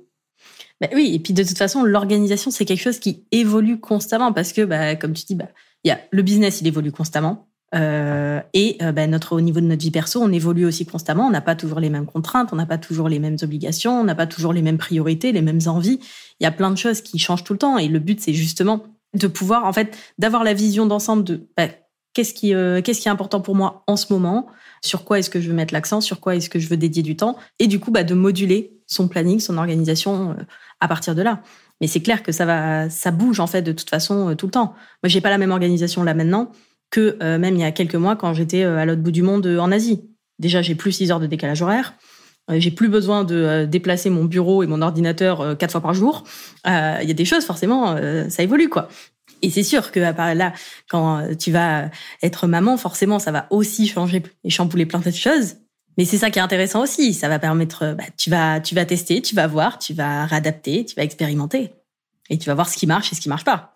Ben oui, et puis de toute façon, l'organisation, c'est quelque chose qui évolue constamment parce que, bah, comme tu dis, bah, y a, le business, il évolue constamment. Euh, et euh, bah, notre, au niveau de notre vie perso, on évolue aussi constamment. On n'a pas toujours les mêmes contraintes, on n'a pas toujours les mêmes obligations, on n'a pas toujours les mêmes priorités, les mêmes envies. Il y a plein de choses qui changent tout le temps. Et le but, c'est justement de pouvoir, en fait, d'avoir la vision d'ensemble de bah, qu'est-ce qui, euh, qu'est-ce qui est important pour moi en ce moment, sur quoi est-ce que je veux mettre l'accent, sur quoi est-ce que je veux dédier du temps, et du coup, bah, de moduler son planning, son organisation à partir de là. Mais c'est clair que ça va, ça bouge en fait de toute façon tout le temps. Moi, j'ai pas la même organisation là maintenant que euh, même il y a quelques mois quand j'étais euh, à l'autre bout du monde euh, en Asie. Déjà, j'ai plus 6 heures de décalage horaire. J'ai plus besoin de déplacer mon bureau et mon ordinateur quatre fois par jour. Il y a des choses, forcément, ça évolue, quoi. Et c'est sûr que là, quand tu vas être maman, forcément, ça va aussi changer et chambouler plein de choses. Mais c'est ça qui est intéressant aussi. Ça va permettre, bah, tu vas, tu vas tester, tu vas voir, tu vas réadapter, tu vas expérimenter, et tu vas voir ce qui marche et ce qui marche pas.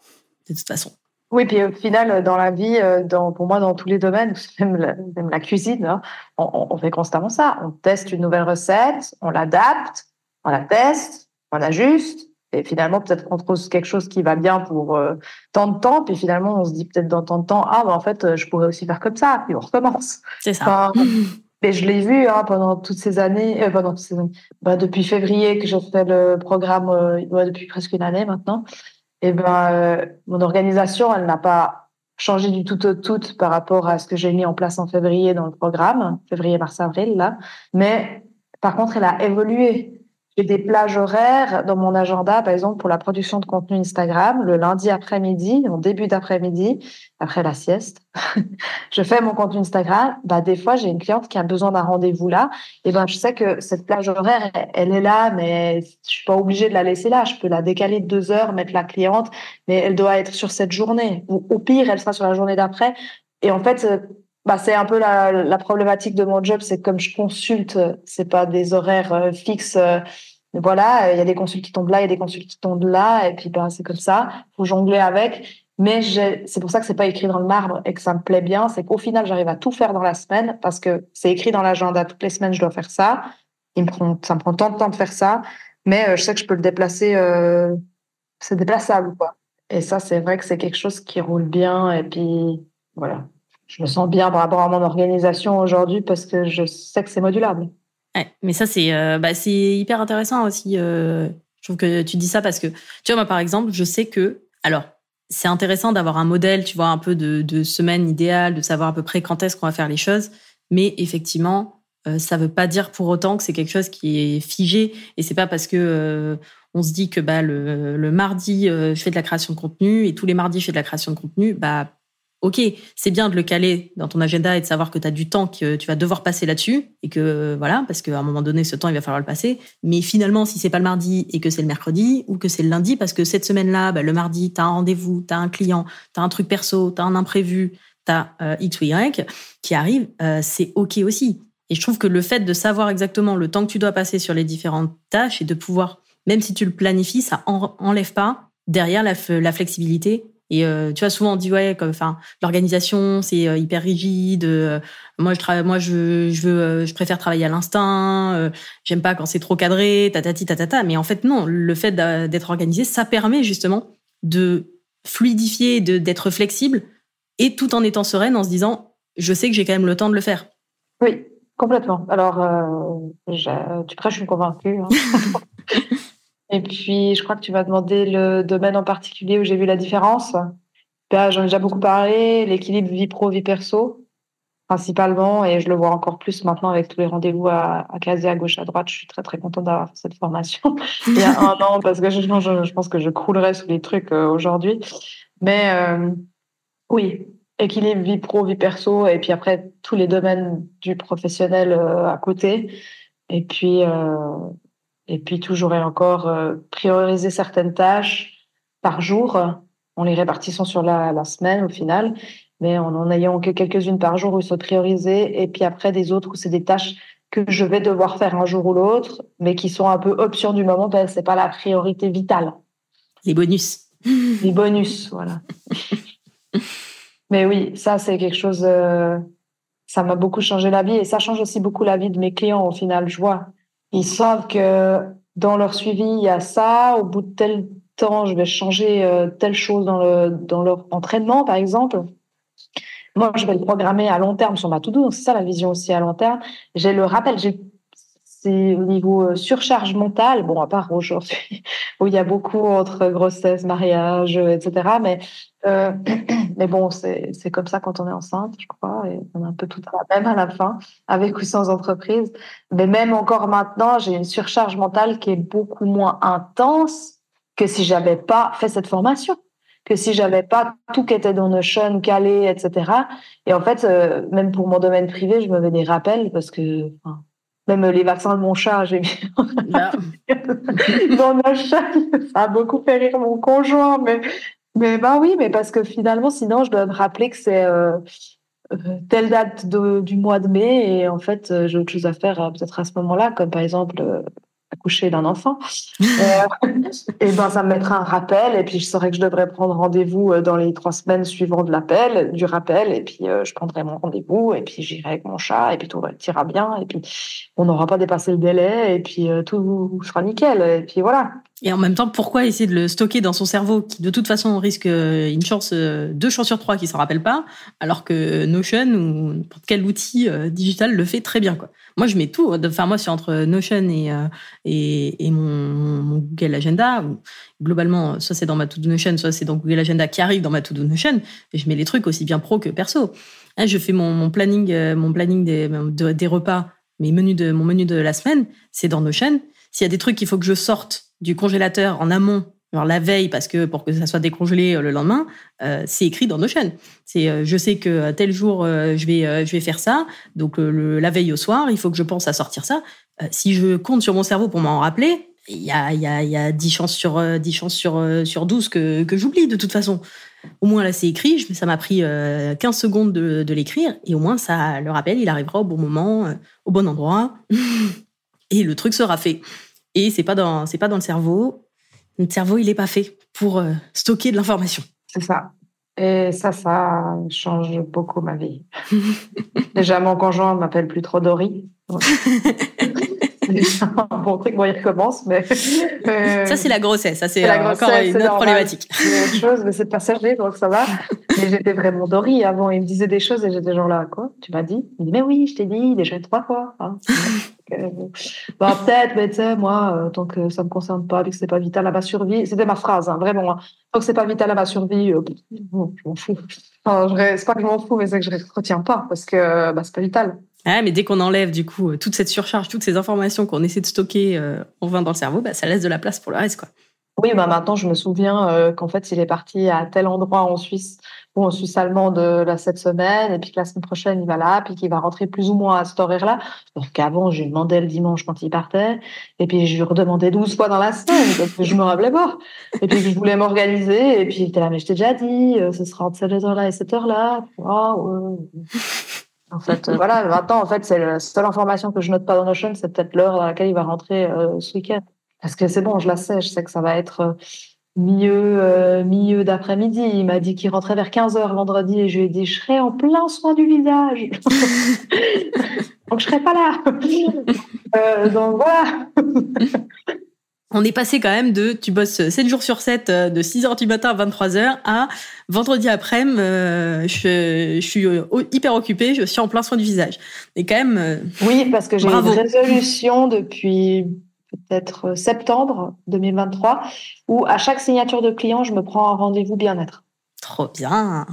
De toute façon. Oui, puis au final, dans la vie, euh, pour moi, dans tous les domaines, même la, même la cuisine, hein, on, on, fait constamment ça. On teste une nouvelle recette, on l'adapte, on la teste, on ajuste, et finalement, peut-être qu'on trouve quelque chose qui va bien pour euh, tant de temps, puis finalement, on se dit peut-être dans tant de temps, ah, bah, en fait, je pourrais aussi faire comme ça, puis on recommence. C'est ça. mais je l'ai vu hein, pendant toutes ces années, euh, pendant toutes ces années, bah, depuis février que j'ai fait le programme, euh, depuis presque une année maintenant eh ben, euh, mon organisation, elle n'a pas changé du tout au tout par rapport à ce que j'ai mis en place en février dans le programme, février, mars, avril, là. Mais par contre, elle a évolué. J'ai des plages horaires dans mon agenda, par exemple, pour la production de contenu Instagram, le lundi après-midi, en début d'après-midi, après la sieste. je fais mon contenu Instagram. Bah, des fois, j'ai une cliente qui a besoin d'un rendez-vous là. Et ben, je sais que cette plage horaire, elle est là, mais je suis pas obligée de la laisser là. Je peux la décaler de deux heures, mettre la cliente, mais elle doit être sur cette journée. Ou au pire, elle sera sur la journée d'après. Et en fait, bah, c'est un peu la, problématique de mon job, c'est comme je consulte, c'est pas des horaires euh, fixes. Euh, voilà, il y a des consultes qui tombent là, il y a des consultes qui tombent là, et puis ben, c'est comme ça, faut jongler avec. Mais c'est pour ça que c'est pas écrit dans le marbre et que ça me plaît bien, c'est qu'au final j'arrive à tout faire dans la semaine parce que c'est écrit dans l'agenda toutes les semaines je dois faire ça. Il me prend, ça me prend tant de temps de faire ça, mais euh, je sais que je peux le déplacer, c'est déplaçable quoi. Et ça c'est vrai que c'est quelque chose qui roule bien et puis voilà, je me sens bien par rapport à mon organisation aujourd'hui parce que je sais que c'est modulable mais ça, c'est euh, bah, hyper intéressant aussi. Euh, je trouve que tu dis ça parce que, tu vois, moi, par exemple, je sais que, alors, c'est intéressant d'avoir un modèle, tu vois, un peu de, semaine idéale, de savoir à peu près quand est-ce qu'on va faire les choses. Mais effectivement, euh, ça veut pas dire pour autant que c'est quelque chose qui est figé. Et c'est pas parce que on se dit que bah, le, le mardi, je fais de la création de contenu et tous les mardis, je fais de la création de contenu. Bah, ok, c'est bien de le caler dans ton agenda et de savoir que tu as du temps que tu vas devoir passer là-dessus et que voilà, parce qu'à un moment donné, ce temps, il va falloir le passer. Mais finalement, si c'est pas le mardi et que c'est le mercredi ou que c'est le lundi, parce que cette semaine-là, bah, le mardi, tu as un rendez-vous, tu as un client, tu as un truc perso, tu as un imprévu, tu as euh, X ou Y qui arrive, euh, c'est ok aussi. Et je trouve que le fait de savoir exactement le temps que tu dois passer sur les différentes tâches et de pouvoir, même si tu le planifies, ça enlève pas derrière la, la flexibilité et euh, tu vois, souvent on dit ouais, comme enfin l'organisation c'est euh, hyper rigide. Euh, moi je travaille, moi je je veux, je préfère travailler à l'instinct. J'aime pas quand c'est trop cadré, tatati tatata. Mais en fait non, le fait d'être organisé, ça permet justement de fluidifier, de d'être flexible et tout en étant sereine, en se disant je sais que j'ai quand même le temps de le faire. Oui, complètement. Alors tu prêches une convaincue. Hein. Et puis, je crois que tu vas demander le domaine en particulier où j'ai vu la différence. Bah, j'en ai déjà beaucoup parlé, l'équilibre vie pro, vie perso, principalement, et je le vois encore plus maintenant avec tous les rendez-vous à, caser à gauche, à droite. Je suis très, très contente d'avoir cette formation il y a un an parce que je, je, pense que je croulerais sous les trucs euh, aujourd'hui. Mais euh, oui, équilibre vie pro, vie perso, et puis après, tous les domaines du professionnel euh, à côté. Et puis, Et puis toujours et encore prioriser certaines tâches par jour en les répartissant sur la, la semaine au final, mais en en ayant que quelques-unes par jour où faut prioriser. Et puis après des autres où c'est des tâches que je vais devoir faire un jour ou l'autre, mais qui sont un peu options du moment parce que c'est pas la priorité vitale. Les bonus. Les bonus, voilà. mais oui, ça c'est quelque chose. Euh, ça m'a beaucoup changé la vie et ça change aussi beaucoup la vie de mes clients au final. Je vois, ils savent que dans leur suivi il y a ça. Au bout de tel temps, je vais changer euh, telle chose dans le dans leur entraînement, par exemple. Moi, je vais le programmer à long terme sur ma to-do. C'est ça la vision aussi à long terme. J'ai le rappel, c'est au niveau euh, surcharge mentale, bon, à part aujourd'hui, où il y a beaucoup entre grossesse, mariage, etc. Mais, euh, mais bon, c'est, comme ça quand on est enceinte, je crois, et on a un peu tout à la même à la fin, avec ou sans entreprise. Mais même encore maintenant, j'ai une surcharge mentale qui est beaucoup moins intense que si j'avais pas fait cette formation que si j'avais pas tout qui était dans Notion, calé, etc. Et en fait, euh, même pour mon domaine privé, je me fais des rappels parce que même les vaccins de mon chat, j'ai mis dans Notion. Ça a beaucoup fait rire mon conjoint, mais mais bah oui, mais parce que finalement, sinon, je dois me rappeler que c'est euh, euh, telle date du mois de mai et en fait, j'ai autre chose à faire peut-être à ce moment-là, comme par exemple accoucher d'un enfant, euh, et ben ça me mettra un rappel et puis je saurais que je devrais prendre rendez-vous euh, dans les trois semaines suivantes de l'appel, du rappel et puis euh, je prendrai mon rendez-vous et puis j'irai avec mon chat et puis tout ira bien et puis on n'aura pas dépassé le délai et puis tout sera nickel et puis voilà. Et en même temps, pourquoi essayer de le stocker dans son cerveau qui de toute façon risque une chance, deux chances sur trois qui s'en rappelle pas, alors que Notion ou quel outil digital le fait très bien quoi. Moi, je mets tout. Enfin, moi, c'est entre Notion et, euh, et, et mon, Google Agenda. Globalement, soit c'est dans ma to-do Notion, soit c'est dans Google Agenda qui arrive dans ma to-do Notion. Je mets les trucs aussi bien pro que perso. Là, je fais mon, mon planning, euh, mon planning des, des repas, mes menus de, mon menu de la semaine, c'est dans Notion. S'il y a des trucs qu'il faut que je sorte du congélateur en amont alors la veille, parce que pour que ça soit décongelé euh, le lendemain, euh, c'est écrit dans Notion. C'est, euh, je sais que tel jour je vais, je vais faire ça. Donc la veille au soir, il faut que je pense à sortir ça. si je compte sur mon cerveau pour m'en rappeler, il y a, y a, y a 10 chances sur 10 chances sur sur 12 que, que j'oublie de toute façon. Au moins là c'est écrit. Ça m'a pris 15 secondes de, de l'écrire et au moins ça le rappel, il arrivera au bon moment, au bon endroit et le truc sera fait. Et c'est pas dans c'est pas dans le cerveau notre cerveau, il n'est pas fait pour euh, stocker de l'information. C'est ça. Et ça, ça change beaucoup ma vie. Déjà, mon conjoint m'appelle plus trop Dory. un bon truc. Bon, il recommence, mais. Euh, ça, c'est la grossesse. Ça, c'est encore une autre problématique. C'est autre chose, mais c'est passager, donc ça va. Mais j'étais vraiment Dory avant. Il me disait des choses et j'étais genre là, quoi? Tu m'as dit? Il me dit, mais oui, je t'ai dit déjà trois fois. Hein. Bah, peut-être, mais tu sais, moi, euh, tant que ça me concerne pas, vu que c'est pas vital à ma survie, c'était ma phrase, hein, vraiment. Hein. Tant que c'est pas vital à ma survie, euh, je m'en fous. Enfin, c'est pas que je m'en fous, mais c'est que je retiens pas parce que bah, c'est pas vital. Ah, mais dès qu'on enlève du coup toute cette surcharge, toutes ces informations qu'on essaie de stocker euh, en vain dans le cerveau, bah, ça laisse de la place pour le reste, quoi. Oui, bah maintenant je me souviens euh, qu'en fait il est parti à tel endroit en Suisse ou en Suisse allemande là cette semaine et puis que la semaine prochaine il va là puis qu'il va rentrer plus ou moins à cet horaire-là. Donc qu'avant je lui demandais le dimanche quand il partait et puis je lui redemandais 12 fois dans la semaine parce que je me rappelais pas. Et puis je voulais m'organiser et puis il était là mais je t'ai déjà dit euh, ce sera entre cette heure-là et cette heure-là. En fait, euh, voilà, maintenant, en fait, c'est la seule information que je note pas dans Notion, c'est peut-être l'heure dans laquelle il va rentrer euh, ce week-end. Parce que c'est bon, je la sais, je sais que ça va être euh, milieu, milieu d'après-midi. Il m'a dit qu'il rentrait vers 15 heures vendredi et je lui ai dit, je serai en plein soin du visage. donc, je serai pas là. donc, voilà on est passé quand même de tu bosses 7 jours sur 7 euh, de 6h du matin à 23h à vendredi après-midi euh, je, suis euh, hyper occupée, je suis en plein soin du visage. Et quand même Oui, parce que j'ai une résolution depuis peut-être septembre 2023 où à chaque signature de client, je me prends un rendez-vous bien-être. Trop bien.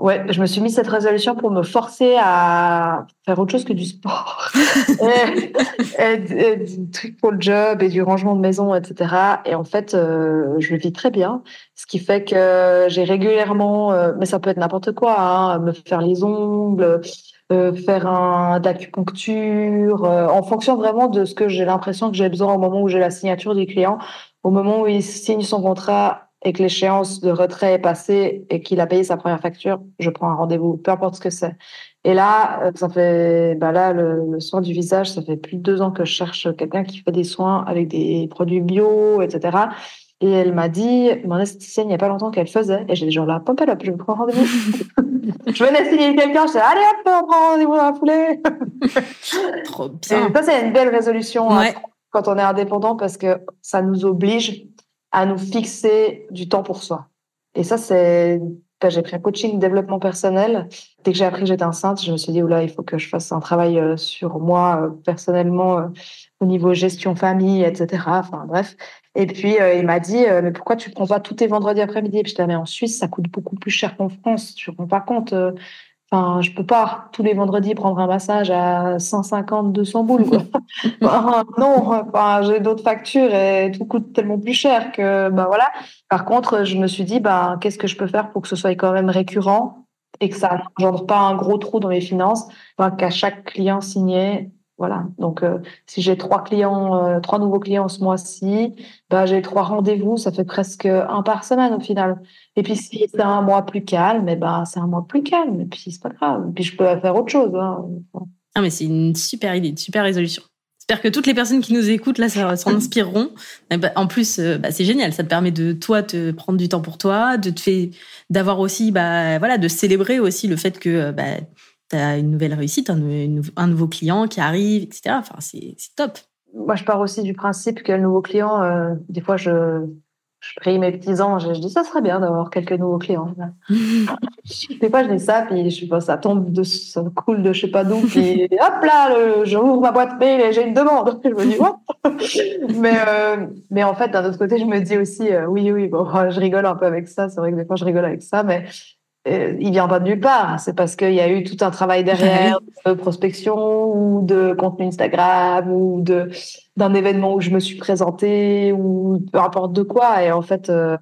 Ouais, je me suis mis cette résolution pour me forcer à faire autre chose que du sport, et, du truc pour le job et du rangement de maison, etc. Et en fait, euh, je le vis très bien, ce qui fait que j'ai régulièrement, euh, mais ça peut être n'importe quoi, hein, me faire les ongles, euh, faire un d'acupuncture, euh, en fonction vraiment de ce que j'ai l'impression que j'ai besoin au moment où j'ai la signature du client, au moment où il signe son contrat et que l'échéance de retrait est passée et qu'il a payé sa première facture, je prends un rendez-vous, peu importe ce que c'est. Et là, euh, ça fait, bah là, le, le, soin du visage, ça fait plus de deux ans que je cherche quelqu'un qui fait des soins avec des produits bio, etc. Et elle m'a dit, mon esthéticienne, il n'y a pas longtemps qu'elle faisait. Et j'ai dit, genre là, pump up, je vais prendre rendez-vous. je venais signer quelqu'un, je dis, allez hop, on prend rendez-vous dans la foulée. Trop bien. Et ça, c'est une belle résolution hein, quand on est indépendant parce que ça nous oblige à nous fixer du temps pour soi. Et ça, c'est j'ai pris un coaching développement personnel. Dès que j'ai appris que j'étais enceinte, je me suis dit, oula, il faut que je fasse un travail euh, sur moi euh, personnellement euh, au niveau gestion famille, etc. Enfin, bref. Et puis, il m'a dit, mais pourquoi tu prends pas tous tes vendredis après-midi? Puis, je mais en Suisse, ça coûte beaucoup plus cher qu'en France. Tu te rends pas compte. Enfin, je peux pas tous les vendredis prendre un massage à 150, 200 boules. Quoi. non, enfin, j'ai d'autres factures et tout coûte tellement plus cher que bah voilà. Par contre, je me suis dit bah qu'est-ce que je peux faire pour que ce soit quand même récurrent et que ça n'engendre pas un gros trou dans mes finances, qu'à chaque client signé, voilà. Donc, euh, si j'ai trois clients, euh, trois nouveaux clients ce mois-ci, bah, j'ai trois rendez-vous, ça fait presque un par semaine au final. Et puis, si c'est un mois plus calme, et eh ben, c'est un mois plus calme. Et puis, c'est pas grave. Et puis, je peux faire autre chose. Hein. Ah, mais c'est une super idée, une super résolution. J'espère que toutes les personnes qui nous écoutent là s'en inspireront. Bah, en plus, euh, bah, c'est génial. Ça te permet de toi te prendre du temps pour toi, de te fait d'avoir aussi, bah voilà, de célébrer aussi le fait que bah, tu as une nouvelle réussite, un, un, nouveau client qui arrive, etc. Enfin, c'est top. Moi, je pars aussi du principe que le nouveau client, euh, des fois, je, je prie mes petits anges et je dis ça serait bien d'avoir quelques nouveaux clients. des fois, je dis ça, puis je, ça tombe, de, ça coule de je sais pas d'où, puis hop là, j'ouvre ma boîte mail et j'ai une demande. Je me dis, what mais, euh, mais en fait, d'un autre côté, je me dis aussi, euh, oui, oui, bon, je rigole un peu avec ça. C'est vrai que des fois, je rigole avec ça, mais euh, il vient pas de nulle part. C'est parce qu'il y a eu tout un travail derrière de prospection ou de contenu Instagram ou de d'un événement où je me suis présentée ou peu importe de quoi. Et en fait, euh,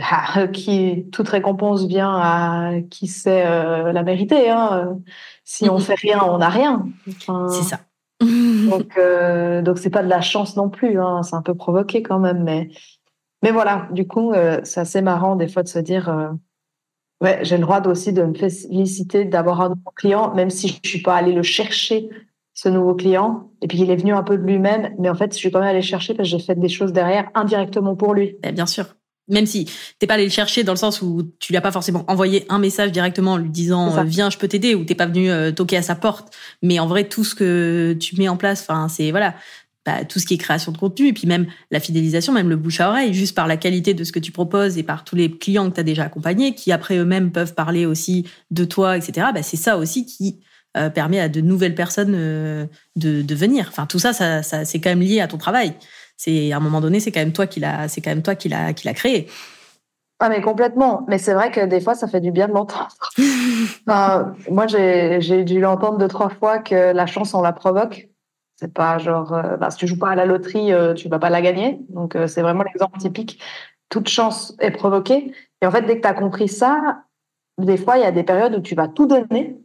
ah, qui toute récompense vient à qui sait euh, la mériter. Hein. Si on fait rien, on n'a rien. c'est ça. donc donc c'est pas de la chance non plus. Hein. C'est un peu provoqué quand même, mais mais voilà. Du coup, c'est assez marrant des fois de se dire Ouais, j'ai le droit aussi de me féliciter d'avoir un nouveau client, même si je suis pas allée le chercher, ce nouveau client. Et puis il est venu un peu de lui-même, mais en fait, je suis quand même allée chercher parce que j'ai fait des choses derrière indirectement pour lui. Eh bien sûr. Même si t'es pas allé le chercher dans le sens où tu lui as pas forcément envoyé un message directement en lui disant viens je peux t'aider ou t'es pas venu euh, toquer à sa porte, mais en vrai tout ce que tu mets en place, enfin c'est voilà, bah, tout ce qui est création de contenu et puis même la fidélisation, même le bouche à oreille, juste par la qualité de ce que tu proposes et par tous les clients que tu as déjà accompagnés, qui après eux-mêmes peuvent parler aussi de toi, etc. Bah, c'est ça aussi qui euh, permet à de nouvelles personnes euh, de, de, venir. Enfin, tout ça, ça, ça c'est quand même lié à ton travail. C'est à un moment donné, c'est quand même toi qui l'a, c'est quand même toi qui l'a, qui l'a créé. Ah mais complètement. Mais c'est vrai que des fois, ça fait du bien de l'entendre. moi, j'ai, j'ai dû l'entendre deux trois fois que la chance on la provoque. C'est pas genre, euh, bah, si tu joues pas à la loterie, euh, tu vas pas la gagner. Donc, euh, c'est vraiment l'exemple typique. Toute chance est provoquée. Et en fait, dès que tu as compris ça, des fois, il y a des périodes où tu vas tout donner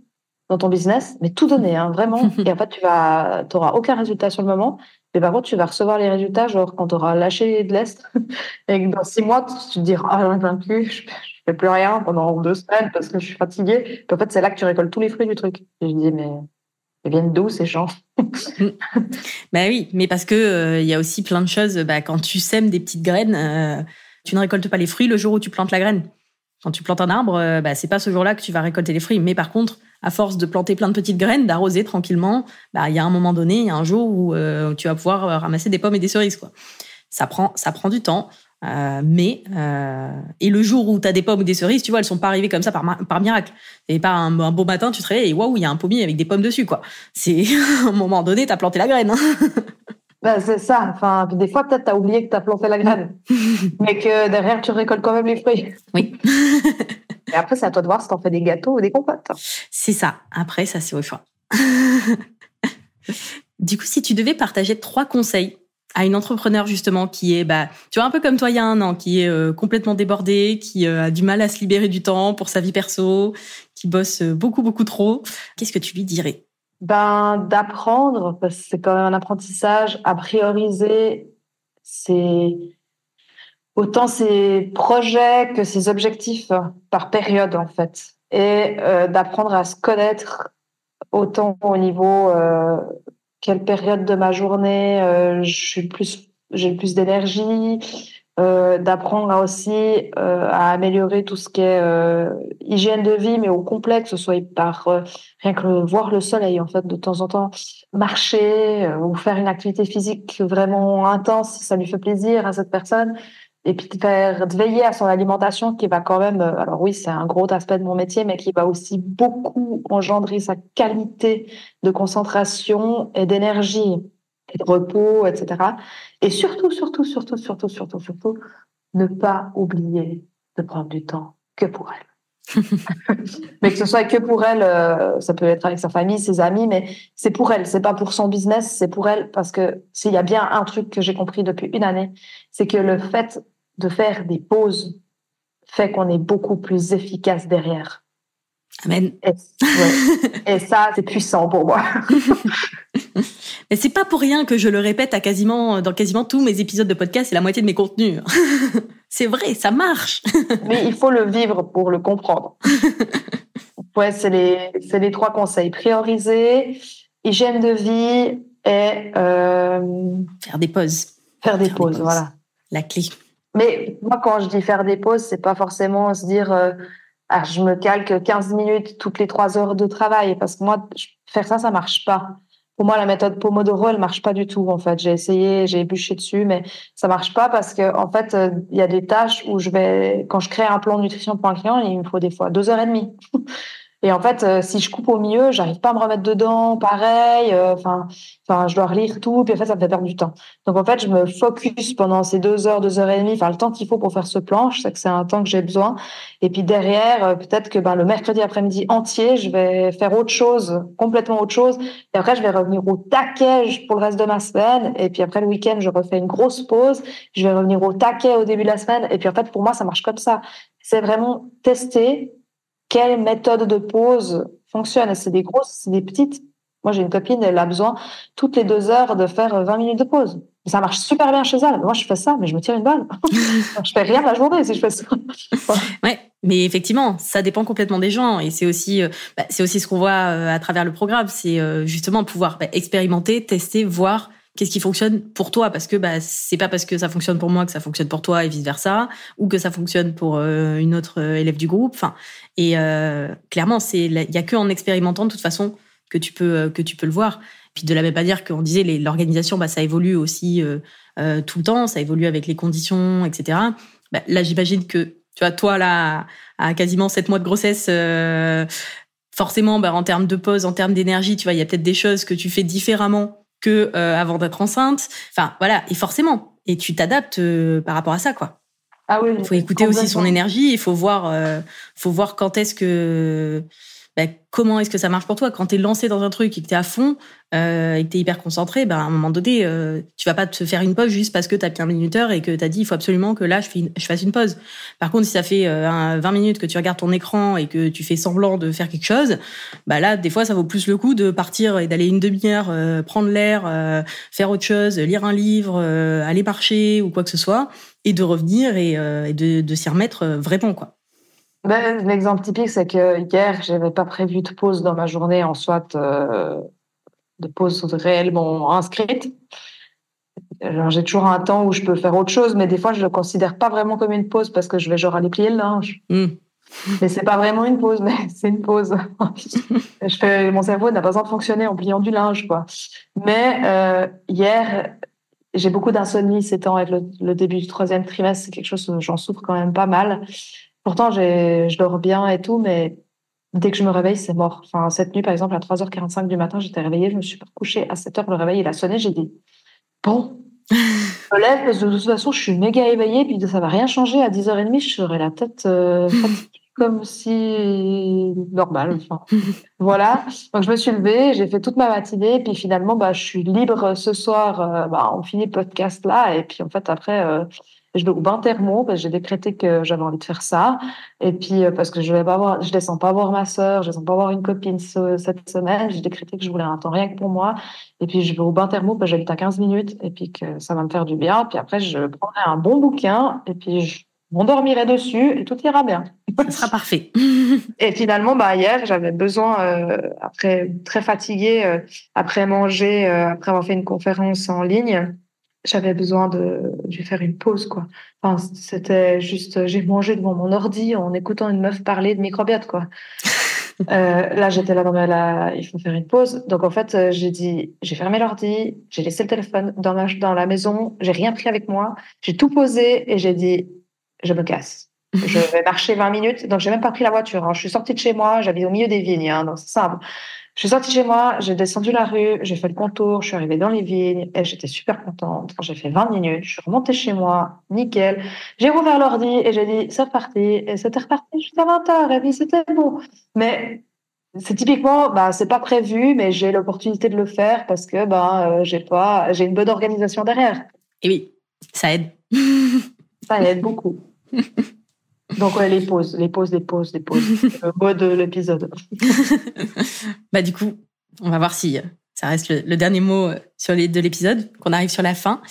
dans ton business, mais tout donner, hein, vraiment. Et en fait, tu vas, auras aucun résultat sur le moment. Mais par contre, tu vas recevoir les résultats, genre quand tu auras lâché de l'Est. et dans six mois, tu te diras, ah, j'en plus, je, fais plus rien pendant deux semaines parce que je suis fatiguée. Puis en fait, c'est là que tu récoltes tous les fruits du truc. Et je dis, mais ils viennent d'où ces gens Bah oui, mais parce que euh, il y a aussi plein de choses. Bah, quand tu sèmes des petites graines, euh, tu ne récoltes pas les fruits le jour où tu plantes la graine. Quand tu plantes un arbre, euh, bah, c'est pas ce jour-là que tu vas récolter les fruits. Mais par contre, à force de planter plein de petites graines, d'arroser tranquillement, bah il y a un moment donné, il y a un jour où tu vas pouvoir ramasser des pommes et des cerises. Ça prend ça prend du temps. Euh, mais euh, et le jour où tu as des pommes ou des cerises, tu vois, elles sont pas arrivées comme ça par, par miracle. Et pas un, un, beau matin, tu te réveilles et waouh, il y a un pommier avec des pommes dessus, quoi. C'est à un moment donné, tu as planté la graine. Hein. Ben, c'est ça. Enfin, des fois, peut-être, tu as oublié que tu as planté la graine. mais que derrière, tu récoltes quand même les fruits. Oui. et après, c'est à toi de voir si tu en fais des gâteaux ou des compotes. C'est ça. Après, ça, c'est au choix. du coup, si tu devais partager trois conseils à une entrepreneur justement qui est, bah, tu vois, un peu comme toi il y a un an, qui est euh, complètement débordée, qui euh, a du mal à se libérer du temps pour sa vie perso, qui bosse euh, beaucoup beaucoup trop, qu'est-ce que tu lui dirais? Ben d'apprendre, parce que c'est quand même un apprentissage, à prioriser ses autant ses projets que ses objectifs par période en fait, et d'apprendre à se connaître autant au niveau quelle période de ma journée euh, je suis plus, j'ai plus d'énergie, euh, d'apprendre aussi euh, à améliorer tout ce qui est euh, hygiène de vie, mais au complexe, ce soit par euh, rien que voir le soleil en fait de temps en temps, marcher ou faire une activité physique vraiment intense, ça lui fait plaisir à cette personne et puis de faire de veiller à son alimentation qui va quand même euh, alors oui c'est un gros aspect de mon métier mais qui va aussi beaucoup engendrer sa qualité de concentration et d'énergie et de repos etc et surtout surtout surtout surtout surtout surtout ne pas oublier de prendre du temps que pour elle. Mais que ce soit que pour elle euh, ça peut être avec sa famille ses amis mais c'est pour elle c'est pas pour son business c'est pour elle parce que s'il y a bien un truc que j'ai compris depuis une année c'est que le fait de faire des pauses fait qu'on est beaucoup plus efficace derrière. Amen. Et, ça, c'est puissant pour moi. Mais c'est pas pour rien que je le répète à quasiment dans quasiment tous mes épisodes de podcast et la moitié de mes contenus. c'est vrai, ça marche. Mais il faut le vivre pour le comprendre. Ouais, c'est les c'est les trois conseils prioriser, hygiène de vie et euh... faire des pauses. Faire des, pauses, voilà. La clé. Mais moi, quand je dis faire des pauses, c'est pas forcément se dire euh, ah, je me calque 15 minutes toutes les trois heures de travail, parce que moi, faire ça, ça marche pas. Pour moi, la méthode Pomodoro, elle marche pas du tout. En fait, j'ai essayé, j'ai bûché dessus, mais ça marche pas parce que en fait, euh, il y a des tâches où je vais, quand je crée un plan de nutrition pour un client, il me faut des fois deux heures et demie. Et en fait, euh, si je coupe au milieu, j'arrive pas à me remettre dedans, pareil. Euh, enfin, enfin, je dois relire tout, puis en fait, ça me fait perdre du temps. Donc en fait, je me focus pendant ces deux heures, deux heures et demie, enfin le temps qu'il faut pour faire ce plan. Je sais que c'est un temps que j'ai besoin. Et puis derrière, euh, peut-être que ben le mercredi après-midi entier, je vais faire autre chose, complètement autre chose. Et après, je vais revenir au taquet pour le reste de ma semaine. Et puis après le week-end, je refais une grosse pause. Je vais revenir au taquet au début de la semaine. Et puis en fait, pour moi, ça marche comme ça. C'est vraiment tester quelle méthode de pause fonctionne. C'est des grosses, c'est des petites. Moi, j'ai une copine, elle a besoin toutes les deux heures de faire 20 minutes de pause. Ça marche super bien chez elle. Moi, je fais ça, mais je me tire une balle. je fais rien la journée si je fais ça. ouais, mais effectivement, ça dépend complètement des gens. Et c'est aussi, euh, bah, c'est aussi ce qu'on voit euh, à travers le programme. C'est euh, justement pouvoir bah, expérimenter, tester, voir qu'est-ce qui fonctionne pour toi? Parce que bah c'est pas parce que ça fonctionne pour moi que ça fonctionne pour toi et vice versa ou que ça fonctionne pour euh, une autre euh, élève du groupe. Enfin et euh, clairement c'est il y a que en expérimentant de toute façon que tu peux que tu peux le voir. Puis de la même manière qu'on disait l'organisation bah ça évolue aussi tout le temps ça évolue avec les conditions etc bah, là j'imagine que tu vois toi là à quasiment sept mois de grossesse forcément bah, en termes de pause en termes d'énergie tu vois il y a peut-être des choses que tu fais différemment que euh, avant d'être enceinte. Enfin, voilà. Et forcément. Et tu t'adaptes euh, par rapport à ça, quoi. Ah oui. Il faut écouter aussi son énergie. Il faut voir, euh, faut voir quand est-ce que bah, comment est-ce que ça marche pour toi? Quand tu es lancé dans un truc et que tu es à fond euh, et que tu es hyper concentré ben à un moment donné euh, tu vas pas te faire une pause juste parce que tu as un minuteur et que tu as dit il faut absolument que là je, je fasse une pause. Par contre si ça fait euh, 20 minutes que tu regardes ton écran et que tu fais semblant de faire quelque chose, bah là des fois ça vaut plus le coup de partir et d'aller une demi-heure euh, prendre l'air, euh, faire autre chose, lire un livre, euh, aller marcher ou quoi que ce soit et de revenir et, et de, de s'y remettre vraiment quoi. Ben, L'exemple typique, c'est que hier, j'avais pas prévu de pause dans ma journée en soit euh, de pause réellement inscrite. J'ai toujours un temps où je peux faire autre chose, mais des fois, je le considère pas vraiment comme une pause parce que je vais genre aller plier le linge. Mm. Mais c'est pas vraiment une pause, mais c'est une pause. je fais, mon cerveau n'a pas besoin de fonctionner en pliant du linge, quoi. Mais euh, hier, j'ai beaucoup d'insomnie ces temps avec le, le, début du troisième trimestre. C'est quelque chose j'en souffre quand même pas mal. Pourtant, je dors bien et tout, mais dès que je me réveille, c'est mort. Enfin, cette nuit, par exemple, à 3h45 du matin, j'étais réveillée, je me suis pas couchée. À 7h, le réveil, il a sonné, j'ai dit, bon, je me lève, parce que de toute façon, je suis méga éveillée, puis ça va rien changer. À 10h30, je serai la tête euh, fatiguée. comme si normal. voilà. Donc je me suis levée, j'ai fait toute ma matinée, puis finalement, bah, je suis libre ce soir. Euh, bah, on finit le podcast là, et puis en fait après, euh, je vais au bain thermo parce que j'ai décrété que j'avais envie de faire ça. Et puis euh, parce que je vais pas voir, je descends pas voir ma sœur, je descends pas voir une copine cette semaine. J'ai décrété que je voulais un temps rien que pour moi. Et puis je vais au bain thermo parce que j'habite à 15 minutes et puis que ça va me faire du bien. Puis après je prendrai un bon bouquin et puis je m'endormirai dessus et tout ira bien. Ça sera parfait. et finalement, bah, hier, j'avais besoin, euh, après très fatiguée, euh, après manger, après avoir fait une conférence en ligne, j'avais besoin de, de faire une pause, quoi. Enfin, c'était juste, j'ai mangé devant mon ordi en écoutant une meuf parler de microbiote, quoi. euh, là, j'étais là dans ma, là, il faut faire une pause. Donc, en fait, euh, j'ai dit, j'ai fermé l'ordi, j'ai laissé le téléphone dans ma, dans la maison, j'ai rien pris avec moi, j'ai tout posé et j'ai dit, je me casse. Je vais marcher 20 minutes. Donc, j'ai même pas pris la voiture. Hein. Je suis sortie de chez moi, j'habite au milieu des vignes, hein, donc c'est simple. Je suis sortie chez moi, j'ai descendu la rue, j'ai fait le contour, je suis arrivée dans les vignes et j'étais super contente. J'ai fait 20 minutes, je suis remontée chez moi, nickel. J'ai rouvert l'ordi et j'ai dit, c'est reparti. Et c'était reparti jusqu'à 20h et puis c'était bon. Mais c'est typiquement, bah, c'est pas prévu, mais j'ai l'opportunité de le faire parce que, bah, euh, j'ai pas, j'ai une bonne organisation derrière. Et oui, ça aide. ça aide beaucoup. Donc, ouais, les pauses, les pauses, les pauses, les pauses. le mot de l'épisode. bah, du coup, on va voir si ça reste le, dernier mot euh, sur les, de l'épisode, qu'on arrive sur la fin.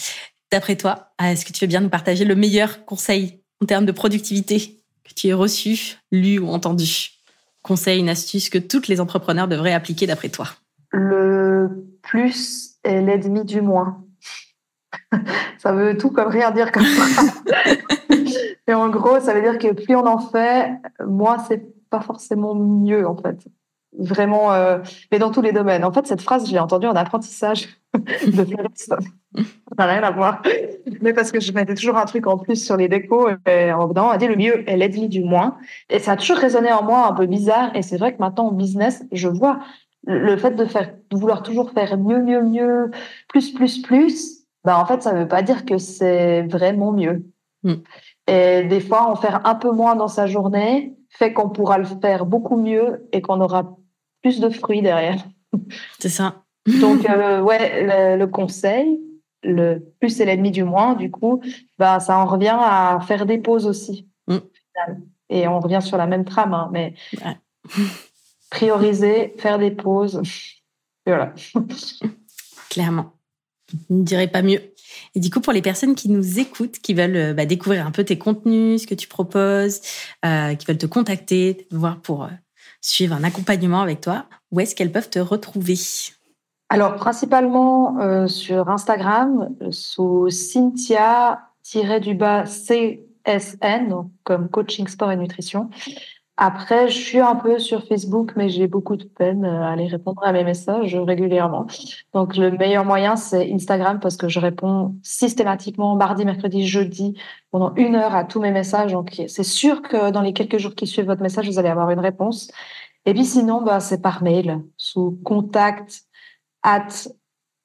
D'après toi, ah, est-ce que tu veux bien nous partager le meilleur conseil en termes de productivité que tu aies reçu, lu ou entendu? Conseil, une astuce que toutes les entrepreneurs devraient appliquer d'après toi Le plus est l'ennemi du moins. ça veut tout comme rien dire comme ça. Et en gros, ça veut dire que plus on en fait, moins c'est pas forcément mieux en fait. Vraiment, euh, mais dans tous les domaines. En fait, cette phrase, je l'ai entendue en apprentissage de Ça n'a rien à voir. Mais parce que je mettais toujours un truc en plus sur les décos et en venant, on dit le mieux est l'ennemi du moins. Et ça a toujours résonné en moi un peu bizarre. Et c'est vrai que maintenant, en business, je vois le fait de faire, de vouloir toujours faire mieux, mieux, mieux, plus, plus, plus. Ben, en fait, ça veut pas dire que c'est vraiment mieux. Hmm. Et des fois, en faire un peu moins dans sa journée fait qu'on pourra le faire beaucoup mieux et qu'on aura plus de fruits derrière. C'est ça. Donc, euh, ouais, le, conseil, le plus c'est l'ennemi du moins, du coup, bah, ça en revient à faire des pauses aussi. Hmm. Et on revient sur la même trame, hein, mais prioriser, faire des pauses. Et voilà. Clairement. Je ne dirais pas mieux. Et du coup, pour les personnes qui nous écoutent, qui veulent euh, bah, découvrir un peu tes contenus, ce que tu proposes, euh, qui veulent te contacter, te voir pour euh, suivre un accompagnement avec toi, où est-ce qu'elles peuvent te retrouver? Alors, principalement sur Instagram, sous Cynthia-du-bas CSN, comme coaching sport et nutrition. Après, je suis un peu sur Facebook, mais j'ai beaucoup de peine à aller répondre à mes messages régulièrement. Donc, le meilleur moyen, c'est Instagram parce que je réponds systématiquement mardi, mercredi, jeudi pendant une heure à tous mes messages. Donc, c'est sûr que dans les quelques jours qui suivent votre message, vous allez avoir une réponse. Et puis sinon, bah, c'est par mail sous contact at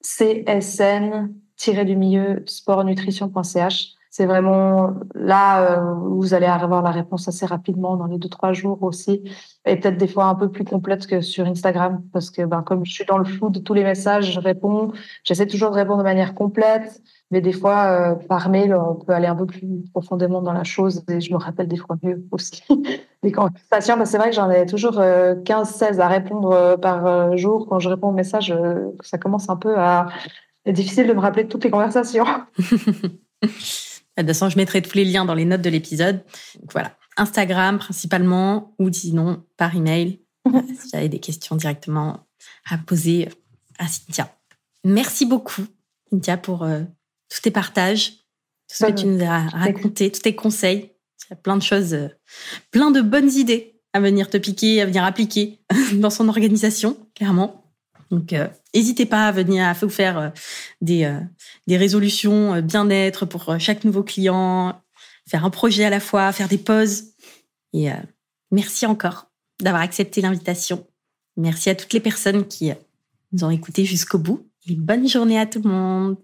csn-du-milieu sportnutrition.ch c'est vraiment là euh, vous allez avoir la réponse assez rapidement dans les deux trois jours aussi. Et peut-être des fois un peu plus complète que sur Instagram parce que ben comme je suis dans le flou de tous les messages je réponds. J'essaie toujours de répondre de manière complète mais des fois euh, par mail on peut aller un peu plus profondément dans la chose et je me rappelle des fois mieux aussi des conversations. Ben, c'est vrai que j'en ai toujours 15 euh, 16 à répondre par jour. Quand je réponds aux messages ça commence un peu à être difficile de me rappeler de toutes les conversations De toute façon, je mettrai tous les liens dans les notes de l'épisode. Donc voilà, Instagram principalement, ou sinon par email, si vous avez des questions directement à poser à Cynthia. Merci beaucoup, Cynthia, pour euh, tous tes partages, tout ce que tu nous as raconté, tous tes conseils. Il y a plein de choses, euh, plein de bonnes idées à venir te piquer, à venir appliquer dans son organisation, clairement. Donc, n'hésitez euh, pas à venir vous faire euh, des, euh, des résolutions bien-être pour chaque nouveau client, faire un projet à la fois, faire des pauses. Et merci encore d'avoir accepté l'invitation. Merci à toutes les personnes qui nous ont écoutés jusqu'au bout. Et bonne journée à tout le monde.